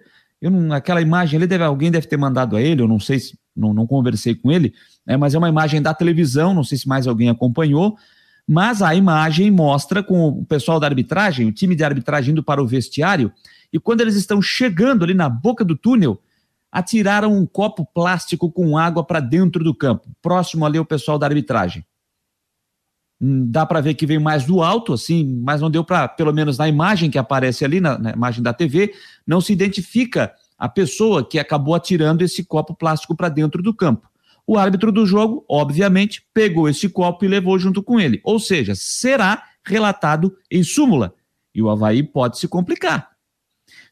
Aquela imagem ali deve, alguém deve ter mandado a ele, eu não sei se não, não conversei com ele, né, mas é uma imagem da televisão, não sei se mais alguém acompanhou, mas a imagem mostra com o pessoal da arbitragem, o time de arbitragem indo para o vestiário, e quando eles estão chegando ali na boca do túnel, atiraram um copo plástico com água para dentro do campo, próximo ali ao pessoal da arbitragem. Hum, dá para ver que vem mais do alto, assim, mas não deu para, pelo menos na imagem que aparece ali, na, na, imagem da TV, não se identifica a pessoa que acabou atirando esse copo plástico para dentro do campo. O árbitro do jogo, obviamente, pegou esse copo e levou junto com ele. Ou seja, será relatado em súmula. E o Havaí pode se complicar.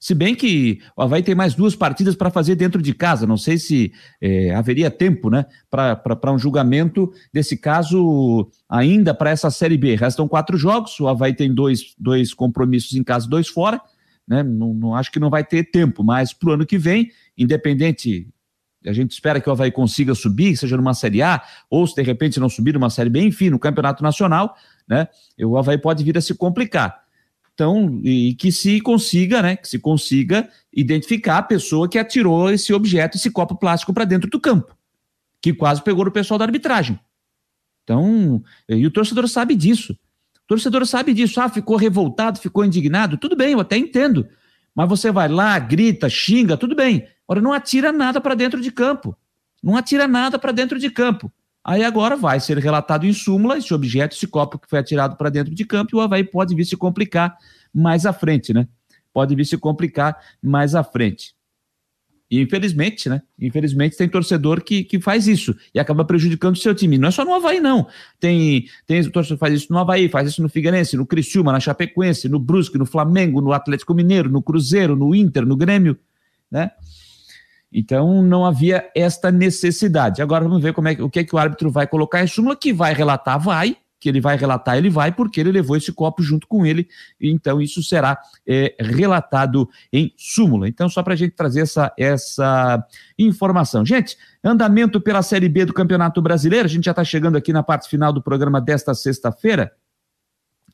Se bem que o Havaí tem mais duas partidas para fazer dentro de casa. Não sei se é, haveria tempo né, para um julgamento desse caso ainda para essa Série B. Restam quatro jogos, o Havaí tem dois, dois compromissos em casa, dois fora. Né? Não, não acho que não vai ter tempo, mas para o ano que vem, independente a gente espera que o Havaí consiga subir, seja numa Série A, ou se de repente não subir numa Série B, enfim, no Campeonato Nacional, né? O Havaí pode vir a se complicar. Então, e que se consiga, né, que se consiga identificar a pessoa que atirou esse objeto, esse copo plástico para dentro do campo, que quase pegou o pessoal da arbitragem. Então, e o torcedor sabe disso. O torcedor sabe disso. Ah, ficou revoltado, ficou indignado. Tudo bem, eu até entendo. Mas você vai lá, grita, xinga, tudo bem. Agora, não atira nada para dentro de campo. Não atira nada para dentro de campo. Aí agora vai ser relatado em súmula esse objeto, esse copo que foi atirado para dentro de campo, e o Havaí pode vir se complicar mais à frente, né? Pode vir se complicar mais à frente. E infelizmente, né? Infelizmente tem torcedor que, que faz isso e acaba prejudicando o seu time. Não é só no Havaí, não. Tem, tem torcedor que faz isso no Havaí, faz isso no Figueirense, no Criciúma, na Chapecoense, no Brusque, no Flamengo, no Atlético Mineiro, no Cruzeiro, no Inter, no Grêmio, né? Então não havia esta necessidade. Agora vamos ver como é, o que é que o árbitro vai colocar em súmula, que vai relatar, vai, que ele vai relatar, ele vai, porque ele levou esse copo junto com ele, então isso será é, relatado em súmula. Então, só para a gente trazer essa, essa informação. Gente, andamento pela Série B do Campeonato Brasileiro, a gente já está chegando aqui na parte final do programa desta sexta-feira.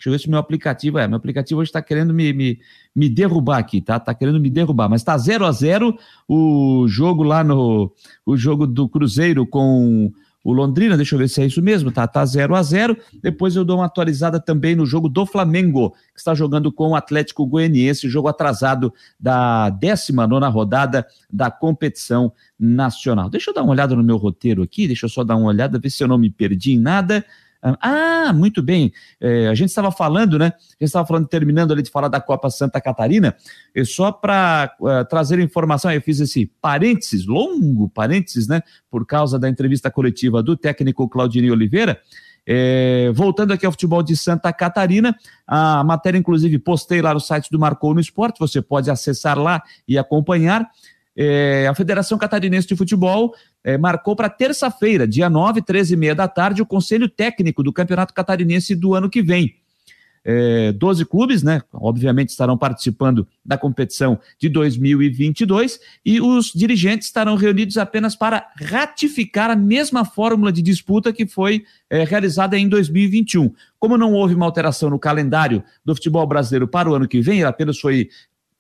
Deixa eu ver se meu aplicativo é. Meu aplicativo hoje está querendo me, me, me derrubar aqui, tá? Está querendo me derrubar. Mas está 0 a 0 o jogo lá no. O jogo do Cruzeiro com o Londrina, deixa eu ver se é isso mesmo, tá? Tá 0 a 0 Depois eu dou uma atualizada também no jogo do Flamengo, que está jogando com o Atlético Goianiense, jogo atrasado da 19 rodada da competição nacional. Deixa eu dar uma olhada no meu roteiro aqui, deixa eu só dar uma olhada, ver se eu não me perdi em nada. Ah, muito bem. É, a gente estava falando, né? A gente estava falando, terminando ali de falar da Copa Santa Catarina, e só para uh, é, trazer informação, eu fiz esse parênteses, longo parênteses, né? Por causa da entrevista coletiva do técnico Claudinei Oliveira. É, voltando aqui ao futebol de Santa Catarina, a matéria, inclusive, postei lá no site do Marcou no Esporte, você pode acessar lá e acompanhar. É, a Federação Catarinense de Futebol é, marcou para terça-feira, dia 9, 13 e meia da tarde, o Conselho Técnico do Campeonato Catarinense do ano que vem é, 12 clubes, né? Obviamente estarão participando da competição de 2022 e os dirigentes estarão reunidos apenas para ratificar a mesma fórmula de disputa que foi é, realizada em 2021. Como não houve uma alteração no calendário do futebol brasileiro para o ano que vem, apenas foi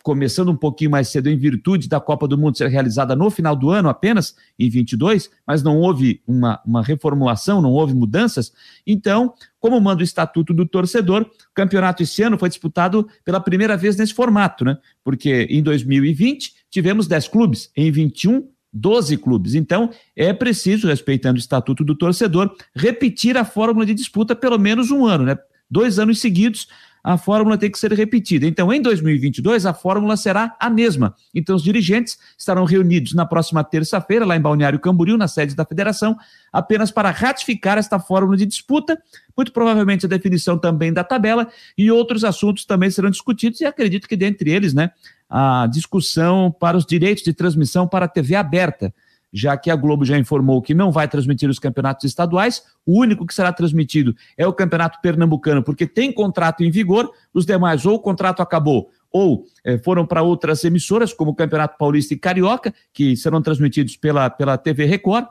começando um pouquinho mais cedo em virtude da Copa do Mundo ser realizada no final do ano apenas, em 22, mas não houve uma, uma reformulação, não houve mudanças. Então, como manda o Estatuto do Torcedor, o campeonato esse ano foi disputado pela primeira vez nesse formato, né? Porque em 2020 tivemos 10 clubes, em 21 12 clubes. Então, é preciso, respeitando o Estatuto do Torcedor, repetir a fórmula de disputa pelo menos um ano, né? Dois anos seguidos, a fórmula tem que ser repetida. Então, em 2022, a fórmula será a mesma. Então, os dirigentes estarão reunidos na próxima terça-feira, lá em Balneário Camboriú, na sede da federação, apenas para ratificar esta fórmula de disputa, muito provavelmente a definição também da tabela e outros assuntos também serão discutidos, e acredito que dentre eles, né, a discussão para os direitos de transmissão para a TV aberta já que a Globo já informou que não vai transmitir os campeonatos estaduais, o único que será transmitido é o campeonato pernambucano, porque tem contrato em vigor, os demais ou o contrato acabou ou eh, foram para outras emissoras, como o Campeonato Paulista e Carioca, que serão transmitidos pela, pela TV Record.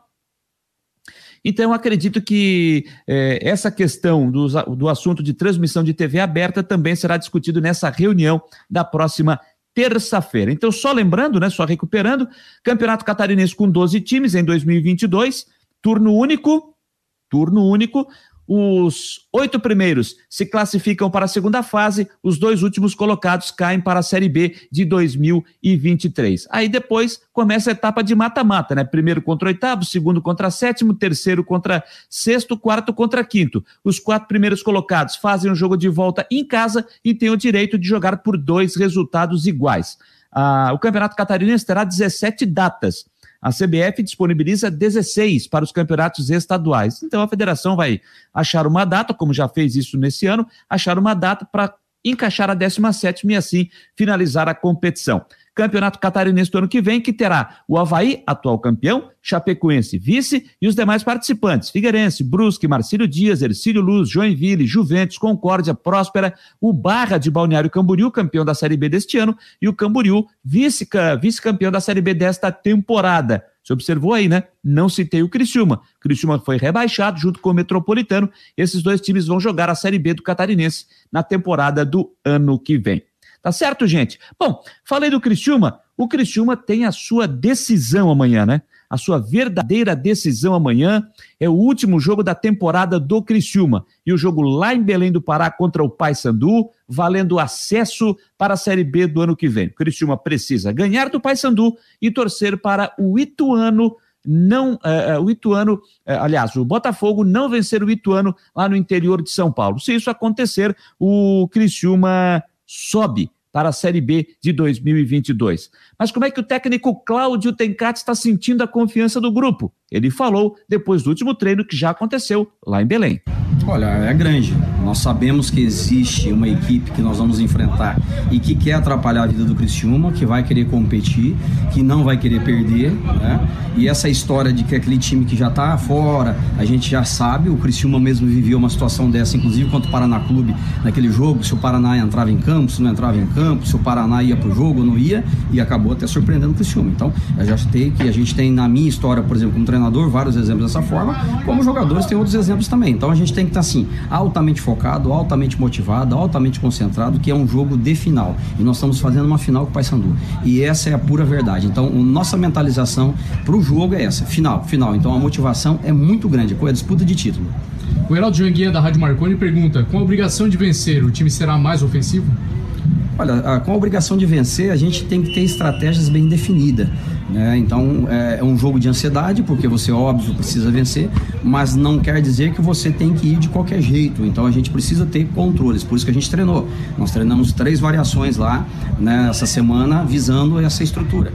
Então, acredito que eh, essa questão do, do assunto de transmissão de TV aberta também será discutido nessa reunião da próxima terça-feira. Então, só lembrando, né, só recuperando, Campeonato Catarinense com 12 times em 2022, turno único, turno único, os oito primeiros se classificam para a segunda fase, os dois últimos colocados caem para a Série B de 2023. Aí depois começa a etapa de mata-mata, né? Primeiro contra oitavo, segundo contra sétimo, terceiro contra sexto, quarto contra quinto. Os quatro primeiros colocados fazem um jogo de volta em casa e têm o direito de jogar por dois resultados iguais. Ah, o Campeonato Catarinense terá 17 datas a CBF disponibiliza 16 para os campeonatos estaduais. Então a federação vai achar uma data, como já fez isso nesse ano, achar uma data para encaixar a 17 e assim finalizar a competição. Campeonato Catarinense do ano que vem, que terá o Havaí, atual campeão, Chapecoense, vice, e os demais participantes: Figueirense, Brusque, Marcílio Dias, Ercílio Luz, Joinville, Juventus, Concórdia, Próspera, o Barra de Balneário Camboriú, campeão da Série B deste ano, e o Camboriú, vice-campeão da Série B desta temporada. Você observou aí, né? Não citei o Criciúma. Criciúma foi rebaixado junto com o Metropolitano. Esses dois times vão jogar a Série B do Catarinense na temporada do ano que vem. Tá certo, gente? Bom, falei do Criciúma. O Criciúma tem a sua decisão amanhã, né? A sua verdadeira decisão amanhã é o último jogo da temporada do Criciúma. E o jogo lá em Belém do Pará contra o Paysandu, valendo acesso para a Série B do ano que vem. O Criciúma precisa ganhar do Paysandu e torcer para o Ituano não uh, uh, o Ituano, uh, aliás, o Botafogo não vencer o Ituano lá no interior de São Paulo. Se isso acontecer, o Criciúma sobe para a Série B de 2022. Mas como é que o técnico Cláudio Tencati está sentindo a confiança do grupo? Ele falou depois do último treino que já aconteceu lá em Belém. Olha, é grande. Nós sabemos que existe uma equipe que nós vamos enfrentar e que quer atrapalhar a vida do Criciúma, que vai querer competir, que não vai querer perder, né? E essa história de que aquele time que já está fora, a gente já sabe, o Criciúma mesmo viveu uma situação dessa, inclusive contra o Paraná Clube naquele jogo, se o Paraná entrava em campo, se não entrava em campo, se o Paraná ia pro jogo ou não ia, e acabou até surpreendendo o Criciúma. Então, eu já sei que a gente tem na minha história, por exemplo, como treinador, vários exemplos dessa forma, como jogadores tem outros exemplos também. Então a gente tem que estar assim, altamente focado, altamente motivado, altamente concentrado, que é um jogo de final. E nós estamos fazendo uma final com o Paysandu. E essa é a pura verdade. Então, nossa mentalização para o jogo é essa, final, final. Então a motivação é muito grande, com a disputa de título. O Heraldo Janguia da Rádio Marconi pergunta: com a obrigação de vencer, o time será mais ofensivo? Olha, com a obrigação de vencer, a gente tem que ter estratégias bem definidas. Né? Então, é, é um jogo de ansiedade, porque você, óbvio, precisa vencer, mas não quer dizer que você tem que ir de qualquer jeito. Então, a gente precisa ter controles. Por isso que a gente treinou. Nós treinamos três variações lá nessa né, semana, visando essa estrutura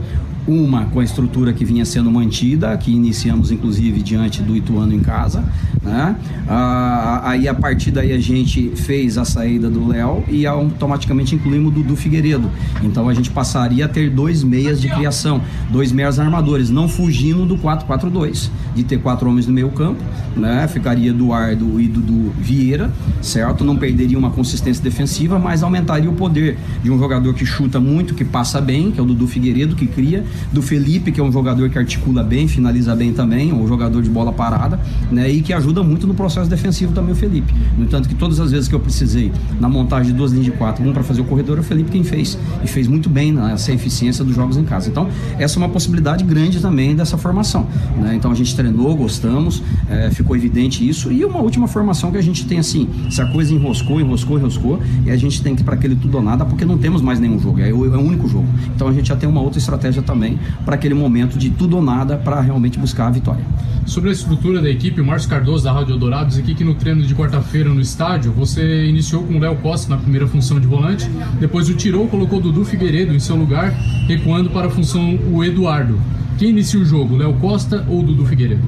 Uma com a estrutura que vinha sendo mantida, que iniciamos inclusive diante do Ituano em casa, né? Ah, aí a partir daí a gente fez a saída do Léo e automaticamente incluímos o Dudu Figueiredo. Então a gente passaria a ter dois meias de criação, dois meias armadores, não fugindo do 4-4-2, de ter quatro homens no meio campo, né? Ficaria Eduardo e Dudu Vieira, certo? Não perderia uma consistência defensiva, mas aumentaria o poder de um jogador que chuta muito, que passa bem, que é o Dudu Figueiredo, que cria, do Felipe, que é um jogador que articula bem, finaliza bem também, um jogador de bola parada, né? E que ajuda muito no processo defensivo também o Felipe. No entanto, que todas as vezes que eu precisei na montagem de duas linhas de quatro, um para fazer o corredor, é o Felipe quem fez. E fez muito bem nessa eficiência dos jogos em casa. Então, essa é uma possibilidade grande também dessa formação. Né? Então, a gente treinou, gostamos, é, ficou evidente isso. E uma última formação que a gente tem assim, se a coisa enroscou, enroscou, enroscou, e a gente tem que ir para aquele tudo ou nada, porque não temos mais nenhum jogo, é é o único jogo. Então, a gente já tem uma outra estratégia também para aquele momento de tudo ou nada para realmente buscar a vitória. Sobre a estrutura da equipe, o Márcio Cardoso da Rádio Dourados aqui que no treino de quarta-feira no estádio, você iniciou com o Léo Costa na primeira função de volante, depois o tirou, colocou o Dudu Figueiredo em seu lugar, recuando para a função o Eduardo. Quem inicia o jogo, Léo Costa ou Dudu Figueiredo?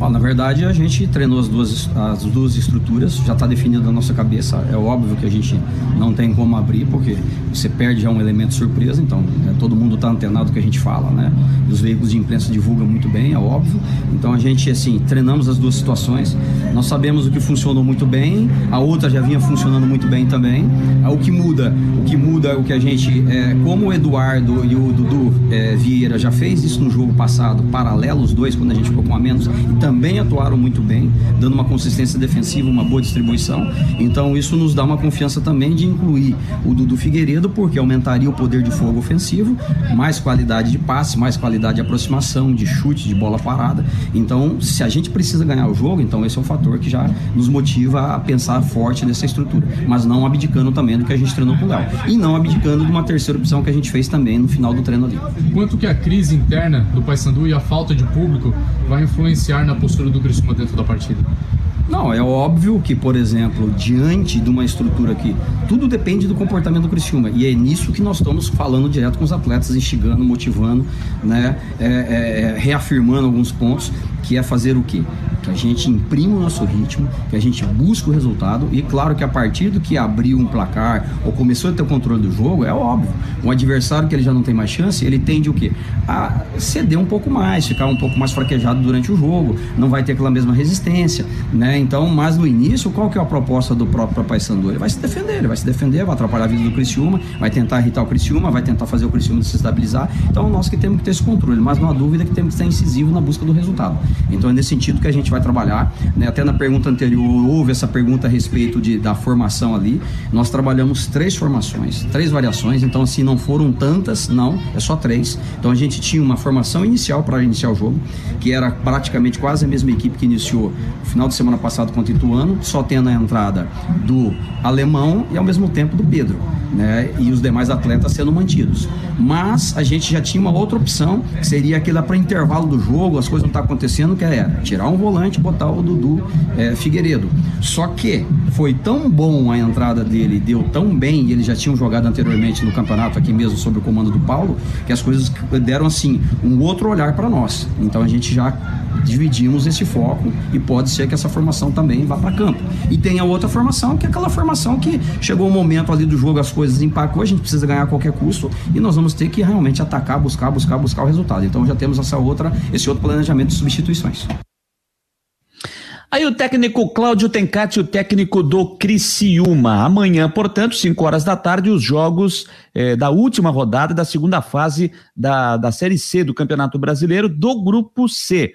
Ó, na verdade, a gente treinou as duas, as duas estruturas, já está definido na nossa cabeça. É óbvio que a gente não tem como abrir, porque você perde já um elemento surpresa, então né, todo mundo está antenado do que a gente fala, né? Os veículos de imprensa divulgam muito bem, é óbvio. Então a gente, assim, treinamos as duas situações. Nós sabemos o que funcionou muito bem, a outra já vinha funcionando muito bem também. O que muda, o que muda é o que a gente, é, como o Eduardo e o Dudu é, Vieira já fez isso no jogo passado, paralelo os dois, quando a gente ficou com a menos, então também atuaram muito bem, dando uma consistência defensiva, uma boa distribuição. Então isso nos dá uma confiança também de incluir o Dudu Figueiredo, porque aumentaria o poder de fogo ofensivo, mais qualidade de passe, mais qualidade de aproximação, de chute, de bola parada. Então, se a gente precisa ganhar o jogo, então esse é um fator que já nos motiva a pensar forte nessa estrutura, mas não abdicando também do que a gente treinou com o Léo. E não abdicando de uma terceira opção que a gente fez também no final do treino ali. Quanto que a crise interna do Paysandu e a falta de público vai influenciar na postura do Criciúma dentro da partida? Não, é óbvio que, por exemplo, diante de uma estrutura que tudo depende do comportamento do Criciúma e é nisso que nós estamos falando direto com os atletas, instigando, motivando, né, é, é, é reafirmando alguns pontos, que é fazer o quê? Que a gente imprima o nosso ritmo, que a gente busque o resultado e claro que a partir do que abriu um placar ou começou a ter o controle do jogo, é óbvio, um adversário que ele já não tem mais chance, ele tende o quê? A ceder um pouco mais, ficar um pouco mais fraquejado durante o jogo, não vai ter aquela mesma resistência, né? Então, mas no início, qual que é a proposta do próprio Paysandu? Ele vai se defender, ele vai se defender, vai atrapalhar a vida do Criciúma, vai tentar irritar o Criciúma, vai tentar fazer o Criciúma se estabilizar. Então, nós que temos que ter esse controle, mas não há dúvida que temos que ser incisivo na busca do resultado. Então, é nesse sentido que a gente vai trabalhar, né? Até na pergunta anterior houve essa pergunta a respeito de, da formação ali. Nós trabalhamos três formações, três variações, então assim não foram tantas, não, é só três. Então a gente tinha uma formação inicial para iniciar o jogo, que era praticamente quase a mesma equipe que iniciou no final de semana passado passado contra Ituano, só tendo a entrada do alemão e ao mesmo tempo do Pedro, né? E os demais atletas sendo mantidos. Mas a gente já tinha uma outra opção, que seria aquela para intervalo do jogo, as coisas não estão tá acontecendo, que era tirar um volante e botar o Dudu é, Figueiredo. Só que foi tão bom a entrada dele, deu tão bem, e eles já tinham jogado anteriormente no campeonato aqui mesmo sob o comando do Paulo, que as coisas deram assim um outro olhar para nós. Então a gente já dividimos esse foco e pode ser que essa formação também vá para campo. E tem a outra formação, que é aquela formação que chegou o momento ali do jogo, as coisas empacou, a gente precisa ganhar a qualquer custo e nós vamos ter que realmente atacar, buscar, buscar, buscar o resultado. Então já temos essa outra, esse outro planejamento de substituições. Aí o técnico Cláudio Tencati, o técnico do Criciúma. Amanhã, portanto, 5 horas da tarde, os jogos eh, da última rodada da segunda fase da, da Série C do Campeonato Brasileiro do Grupo C.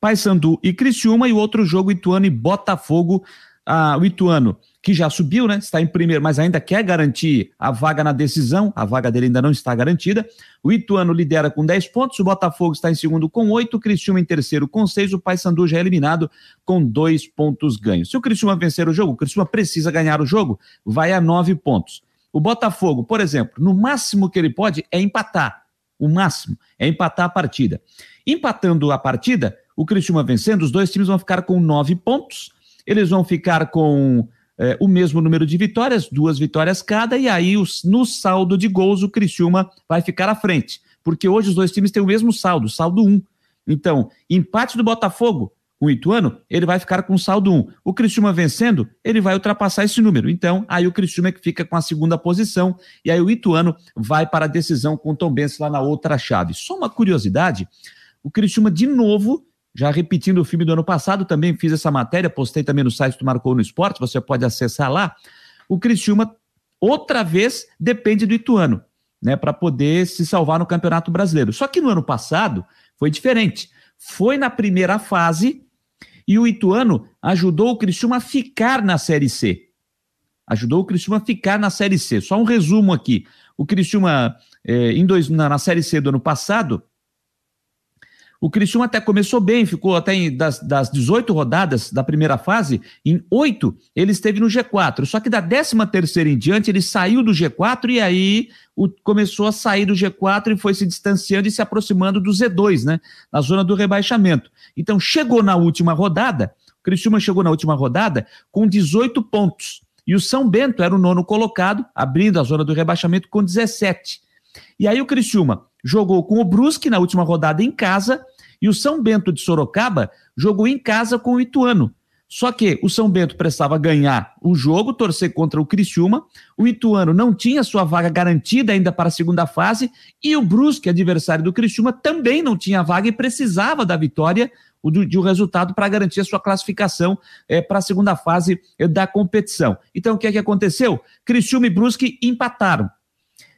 Paysandu e Criciúma e o outro jogo Ituano e Botafogo. Ah, o Ituano, que já subiu, né? Está em primeiro, mas ainda quer garantir a vaga na decisão. A vaga dele ainda não está garantida. O Ituano lidera com 10 pontos, o Botafogo está em segundo com 8, o Criciúma em terceiro com 6, o Paysandu já é eliminado com 2 pontos ganhos. Se o Criciúma vencer o jogo, o Criciúma precisa ganhar o jogo, vai a 9 pontos. O Botafogo, por exemplo, no máximo que ele pode é empatar. O máximo é empatar a partida. Empatando a partida, o Criciúma vencendo, os dois times vão ficar com nove pontos, eles vão ficar com é, o mesmo número de vitórias, duas vitórias cada, e aí os, no saldo de gols o Criciúma vai ficar à frente. porque hoje os dois times têm o mesmo saldo, saldo 1. Então, empate do Botafogo com o Ituano, ele vai ficar com saldo 1. O Criciúma vencendo, ele vai ultrapassar esse número. Então, aí o Criciúma é que fica com a segunda posição, e aí o Ituano vai para a decisão com o Tom Benz lá na outra chave. Só uma curiosidade, o Criciúma de novo já repetindo o filme do ano passado, também fiz essa matéria, postei também no site do Marcou no Esporte, você pode acessar lá. O Criciúma, outra vez, depende do Ituano, né, para poder se salvar no Campeonato Brasileiro. Só que no ano passado foi diferente. Foi na primeira fase e o Ituano ajudou o Criciúma a ficar na Série C. Ajudou o Criciúma a ficar na Série C. Só um resumo aqui. O Criciúma, eh, em dois, na, na Série C do ano passado, o Criciúma até começou bem, ficou até em, das, das 18 rodadas da primeira fase, em oito ele esteve no G4. Só que da 13 terceira em diante ele saiu do G4 e aí o, começou a sair do G4 e foi se distanciando e se aproximando do Z2, né? Na zona do rebaixamento. Então chegou na última rodada, o Criciúma chegou na última rodada com 18 pontos. E o São Bento era o nono colocado, abrindo a zona do rebaixamento com 17. E aí o Criciúma jogou com o Brusque na última rodada em casa e o São Bento de Sorocaba jogou em casa com o Ituano. Só que o São Bento precisava ganhar o jogo, torcer contra o Criciúma. O Ituano não tinha sua vaga garantida ainda para a segunda fase. E o Brusque, adversário do Criciúma, também não tinha vaga e precisava da vitória de um resultado para garantir a sua classificação é, para a segunda fase é, da competição. Então, o que é que aconteceu? Criciúma e Brusque empataram.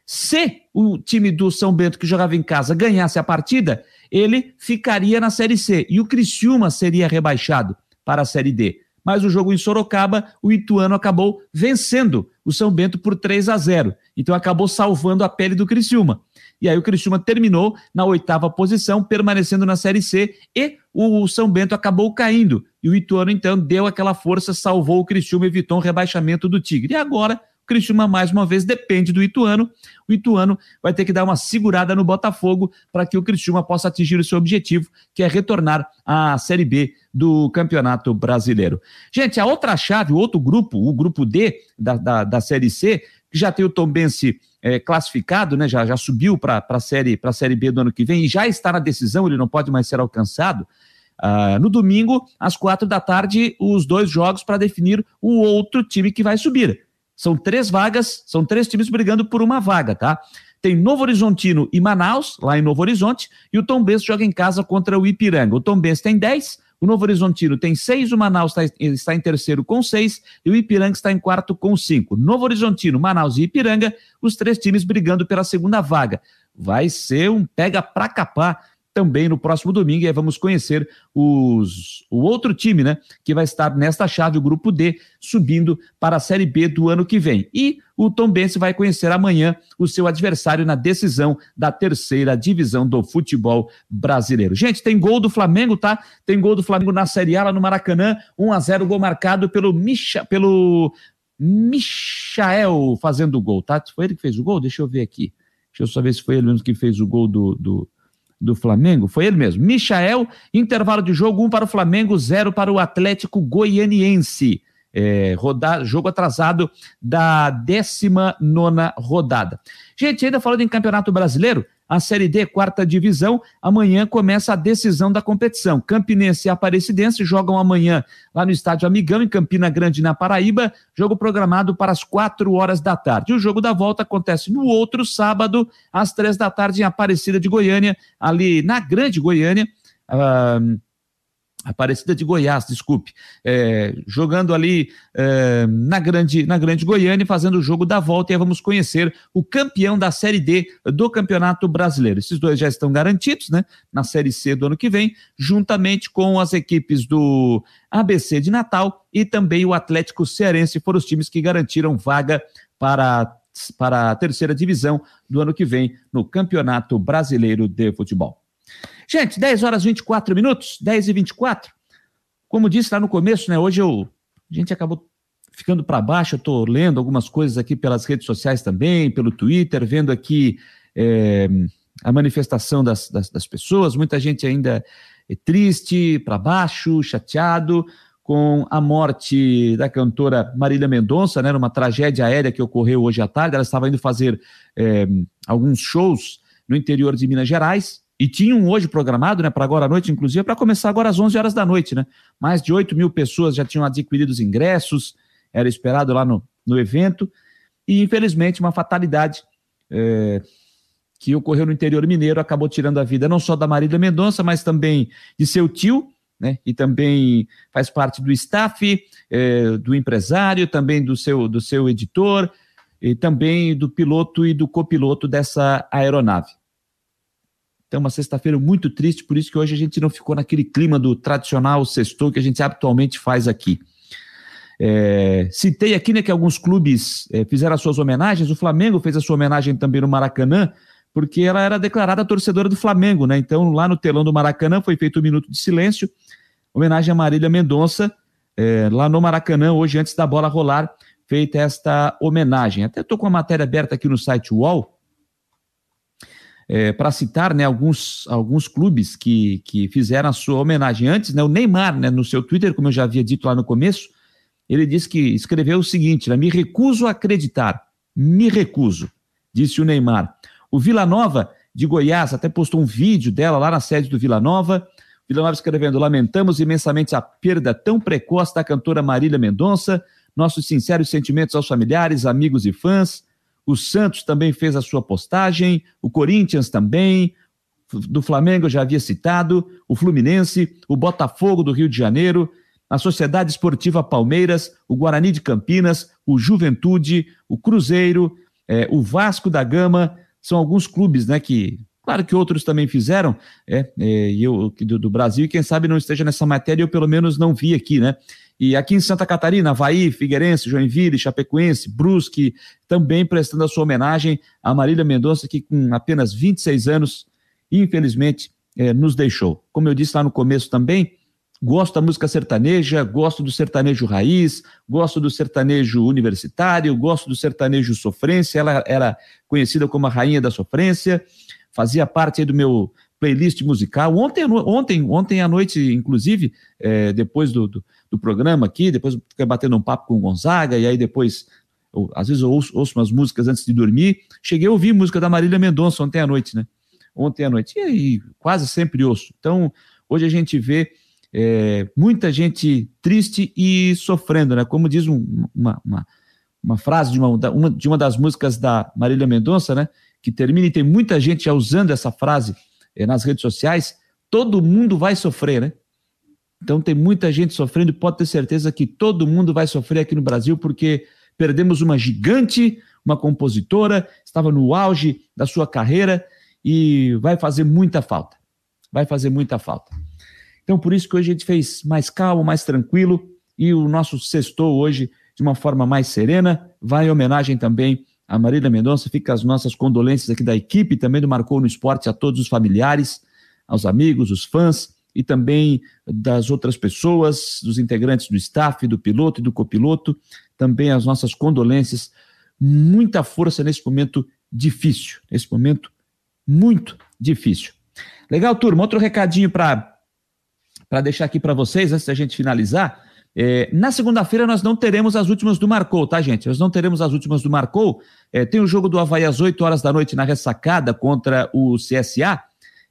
Se o time do São Bento, que jogava em casa, ganhasse a partida, ele ficaria na Série C e o Criciúma seria rebaixado para a Série D. Mas o jogo em Sorocaba, o Ituano acabou vencendo o São Bento por 3 a 0. Então acabou salvando a pele do Criciúma. E aí o Criciúma terminou na oitava posição, permanecendo na Série C, e o São Bento acabou caindo. E o Ituano, então, deu aquela força, salvou o Criciúma, evitou um rebaixamento do Tigre. E agora Criciúma, mais uma vez, depende do Ituano. O Ituano vai ter que dar uma segurada no Botafogo para que o Criciúma possa atingir o seu objetivo, que é retornar à Série B do Campeonato Brasileiro. Gente, a outra chave, o outro grupo, o grupo D da, da, da Série C, que já tem o Tombense é, classificado, né, já, já subiu para a série, série B do ano que vem e já está na decisão, ele não pode mais ser alcançado. Uh, no domingo, às quatro da tarde, os dois jogos para definir o outro time que vai subir. São três vagas, são três times brigando por uma vaga, tá? Tem Novo Horizontino e Manaus, lá em Novo Horizonte, e o Tom Benz joga em casa contra o Ipiranga. O Tom Benz tem 10, o Novo Horizontino tem 6, o Manaus está, está em terceiro com 6 e o Ipiranga está em quarto com 5. Novo Horizontino, Manaus e Ipiranga, os três times brigando pela segunda vaga. Vai ser um pega pra capar também no próximo domingo. E aí vamos conhecer os, o outro time, né? Que vai estar nesta chave, o grupo D, subindo para a Série B do ano que vem. E o Tom Bense vai conhecer amanhã o seu adversário na decisão da terceira divisão do futebol brasileiro. Gente, tem gol do Flamengo, tá? Tem gol do Flamengo na Série A lá no Maracanã, 1 a 0 gol marcado pelo Micha, pelo Michael fazendo o gol, tá? Foi ele que fez o gol? Deixa eu ver aqui. Deixa eu só ver se foi ele mesmo que fez o gol do, do, do Flamengo, foi ele mesmo. Michael, intervalo de jogo, um para o Flamengo, zero para o Atlético Goianiense. É, rodar, jogo atrasado da 19 rodada. Gente, ainda falando em Campeonato Brasileiro, a Série D, quarta divisão. Amanhã começa a decisão da competição. Campinense e Aparecidense jogam amanhã lá no Estádio Amigão, em Campina Grande, na Paraíba. Jogo programado para as quatro horas da tarde. O jogo da volta acontece no outro sábado, às três da tarde, em Aparecida de Goiânia, ali na Grande Goiânia. Uh, Aparecida de Goiás, desculpe, é, jogando ali é, na, grande, na Grande Goiânia, fazendo o jogo da volta, e aí vamos conhecer o campeão da Série D do Campeonato Brasileiro. Esses dois já estão garantidos, né, na Série C do ano que vem, juntamente com as equipes do ABC de Natal e também o Atlético Cearense, foram os times que garantiram vaga para, para a terceira divisão do ano que vem no Campeonato Brasileiro de Futebol. Gente, 10 horas e 24 minutos, 10 e 24. Como disse lá no começo, né? Hoje eu, a gente acabou ficando para baixo. Eu estou lendo algumas coisas aqui pelas redes sociais também, pelo Twitter, vendo aqui é, a manifestação das, das, das, pessoas. Muita gente ainda é triste, para baixo, chateado com a morte da cantora Marília Mendonça, né? Numa tragédia aérea que ocorreu hoje à tarde. Ela estava indo fazer é, alguns shows no interior de Minas Gerais, e tinham hoje programado, né, para agora à noite, inclusive, para começar agora às 11 horas da noite, né? Mais de 8 mil pessoas já tinham adquirido os ingressos, era esperado lá no, no evento, e infelizmente uma fatalidade é, que ocorreu no interior mineiro acabou tirando a vida não só da Marília Mendonça, mas também de seu tio, né? E também faz parte do staff, é, do empresário, também do seu, do seu editor, e também do piloto e do copiloto dessa aeronave. Então, uma sexta-feira muito triste, por isso que hoje a gente não ficou naquele clima do tradicional sextou que a gente habitualmente faz aqui. É, citei aqui né, que alguns clubes é, fizeram as suas homenagens, o Flamengo fez a sua homenagem também no Maracanã, porque ela era declarada torcedora do Flamengo, né? Então, lá no telão do Maracanã foi feito um minuto de silêncio, homenagem a Marília Mendonça, é, lá no Maracanã, hoje, antes da bola rolar, feita esta homenagem. Até estou com a matéria aberta aqui no site UOL, é, para citar né, alguns, alguns clubes que, que fizeram a sua homenagem antes, né, o Neymar, né, no seu Twitter, como eu já havia dito lá no começo, ele disse que escreveu o seguinte: né, me recuso a acreditar, me recuso, disse o Neymar. O Vila Nova de Goiás até postou um vídeo dela lá na sede do Vila Nova. Vila Nova escrevendo: lamentamos imensamente a perda tão precoce da cantora Marília Mendonça. Nossos sinceros sentimentos aos familiares, amigos e fãs. O Santos também fez a sua postagem, o Corinthians também, do Flamengo eu já havia citado, o Fluminense, o Botafogo do Rio de Janeiro, a Sociedade Esportiva Palmeiras, o Guarani de Campinas, o Juventude, o Cruzeiro, é, o Vasco da Gama, são alguns clubes, né, que, claro que outros também fizeram, é, é eu, do, do Brasil, e quem sabe não esteja nessa matéria, eu pelo menos não vi aqui, né, e aqui em Santa Catarina, Havaí, Figueirense, Joinville, Chapecoense, Brusque, também prestando a sua homenagem a Marília Mendonça, que com apenas 26 anos, infelizmente, eh, nos deixou. Como eu disse lá no começo também, gosto da música sertaneja, gosto do sertanejo raiz, gosto do sertanejo universitário, gosto do sertanejo sofrência, ela era conhecida como a rainha da sofrência, fazia parte do meu playlist musical. Ontem, ontem, ontem à noite, inclusive, é, depois do, do, do, programa aqui, depois fiquei batendo um papo com o Gonzaga, e aí depois, eu, às vezes eu ouço, ouço umas músicas antes de dormir. Cheguei a ouvir música da Marília Mendonça ontem à noite, né? Ontem à noite. E aí, quase sempre ouço. Então, hoje a gente vê é, muita gente triste e sofrendo, né? Como diz um, uma, uma, uma, frase de uma, uma, de uma das músicas da Marília Mendonça, né? Que termina e tem muita gente já usando essa frase nas redes sociais, todo mundo vai sofrer, né? Então tem muita gente sofrendo, pode ter certeza que todo mundo vai sofrer aqui no Brasil, porque perdemos uma gigante, uma compositora, estava no auge da sua carreira e vai fazer muita falta. Vai fazer muita falta. Então, por isso que hoje a gente fez mais calmo, mais tranquilo, e o nosso sextou hoje de uma forma mais serena. Vai em homenagem também a Marília Mendonça, fica as nossas condolências aqui da equipe, também do Marcou no Esporte, a todos os familiares, aos amigos, os fãs e também das outras pessoas, dos integrantes do staff, do piloto e do copiloto, também as nossas condolências. Muita força nesse momento difícil, nesse momento muito difícil. Legal, turma. Outro recadinho para deixar aqui para vocês, antes da gente finalizar. É, na segunda-feira nós não teremos as últimas do Marcou, tá, gente? Nós não teremos as últimas do Marcou. É, tem o jogo do Havaí às 8 horas da noite na ressacada contra o CSA.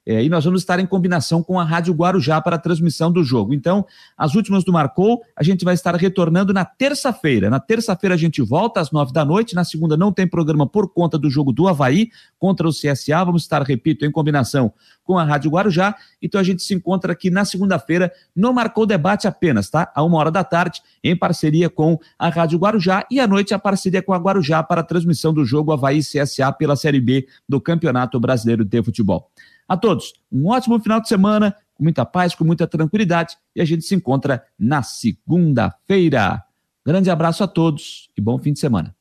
É, e nós vamos estar em combinação com a Rádio Guarujá para a transmissão do jogo. Então, as últimas do Marcou, a gente vai estar retornando na terça-feira. Na terça-feira a gente volta às nove da noite. Na segunda não tem programa por conta do jogo do Havaí contra o CSA. Vamos estar, repito, em combinação com a Rádio Guarujá. Então a gente se encontra aqui na segunda-feira no Marcou Debate apenas, tá? A uma hora da tarde, em parceria com a Rádio Guarujá. E à noite a parceria com a Guarujá para a transmissão do jogo Havaí CSA pela Série B do Campeonato Brasileiro de Futebol. A todos, um ótimo final de semana, com muita paz, com muita tranquilidade, e a gente se encontra na segunda-feira. Grande abraço a todos e bom fim de semana.